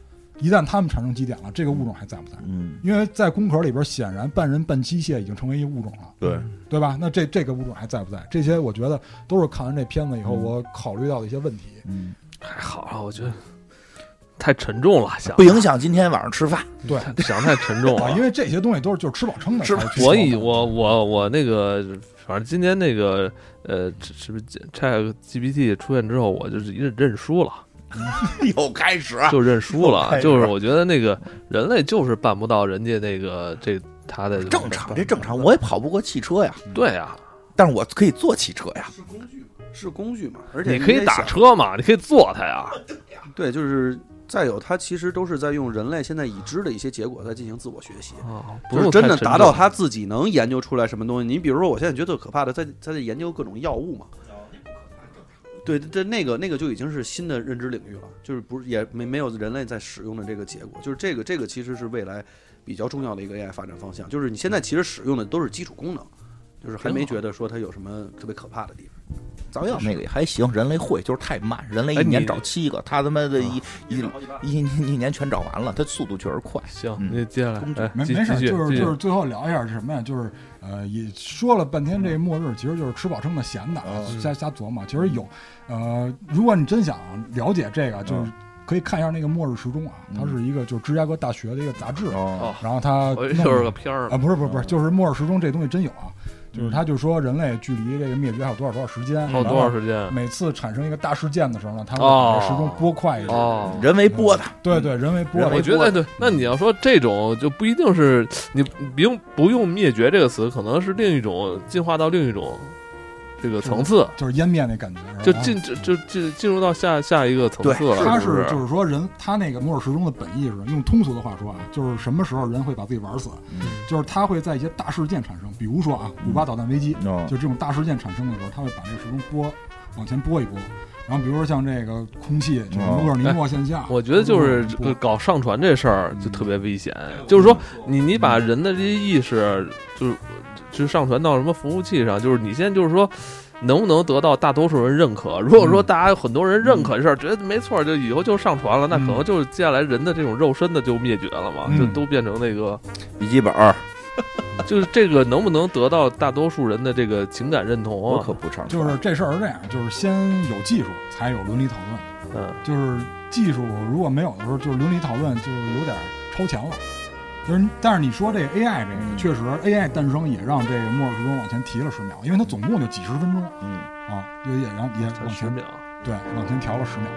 一旦他们产生基点了，这个物种还在不在？嗯，因为在工壳里边，显然半人半机械已经成为一物种了，对，对吧？那这这个物种还在不在？这些我觉得都是看完这片子以后我考虑到的一些问题。嗯，还好了，我觉得。太沉重了，想不影响今天晚上吃饭。对，想太沉重了，因为这些东西都是就是吃饱撑的。所以，我我我那个，反正今天那个呃，是不是 Chat GPT 出现之后，我就是认认输了，又开始就认输了。就是我觉得那个人类就是办不到人家那个这他的正常，这正常，我也跑不过汽车呀。对呀，但是我可以坐汽车呀。是工具嘛？是工具嘛？而且你可以打车嘛？你可以坐它呀。对，就是。再有，它其实都是在用人类现在已知的一些结果在进行自我学习，不是真的达到他自己能研究出来什么东西。你比如说，我现在觉得最可怕的，在在研究各种药物嘛。对，这那个那个就已经是新的认知领域了，就是不是也没没有人类在使用的这个结果，就是这个这个其实是未来比较重要的一个 AI 发展方向。就是你现在其实使用的都是基础功能，就是还没觉得说它有什么特别可怕的地方。造药那个也还行，人类会就是太慢，人类一年找七个，他他妈的一一一一年全找完了，他速度确实快。行，那接下来没没事，就是就是最后聊一下是什么呀？就是呃，也说了半天这末日，其实就是吃饱撑的闲的，瞎瞎琢磨。其实有呃，如果你真想了解这个，就是可以看一下那个《末日时钟》啊，它是一个就是芝加哥大学的一个杂志，然后它就是个片儿啊，不是不是不是，就是《末日时钟》这东西真有啊。就是他，就说人类距离这个灭绝还有多少多少时间？还有多少时间？每次产生一个大事件的时候呢，他会把这时钟拨快一点。哦，人为拨的。对对，人为拨的。我觉得对。那你要说这种就不一定是你不用不用灭绝这个词，可能是另一种进化到另一种。这个层次就是湮灭那感觉，就进就就进进入到下下一个层次了。他是就是说人，他那个摩尔时钟的本意是用通俗的话说啊，就是什么时候人会把自己玩死？就是他会在一些大事件产生，比如说啊，古巴导弹危机，就这种大事件产生的时候，他会把这个时钟拨往前拨一拨。然后比如说像这个空气，就是厄尔尼诺现象。我觉得就是搞上传这事儿就特别危险，就是说你你把人的这些意识就是。就上传到什么服务器上？就是你现在就是说，能不能得到大多数人认可？如果说大家有很多人认可这事儿，觉得没错，就以后就上传了，那可能就是接下来人的这种肉身的就灭绝了嘛，就都变成那个笔记本。就是这个能不能得到大多数人的这个情感认同？我可不成。就是这事儿是这样，就是先有技术才有伦理讨论。嗯，就是技术如果没有的时候，就是伦理讨论就有点超前了。就是，但是你说这个 AI 这个，确实 AI 诞生也让这个末日时钟往前提了十秒，因为它总共就几十分钟，嗯。啊，就也让也往前秒，对，往前调了十秒。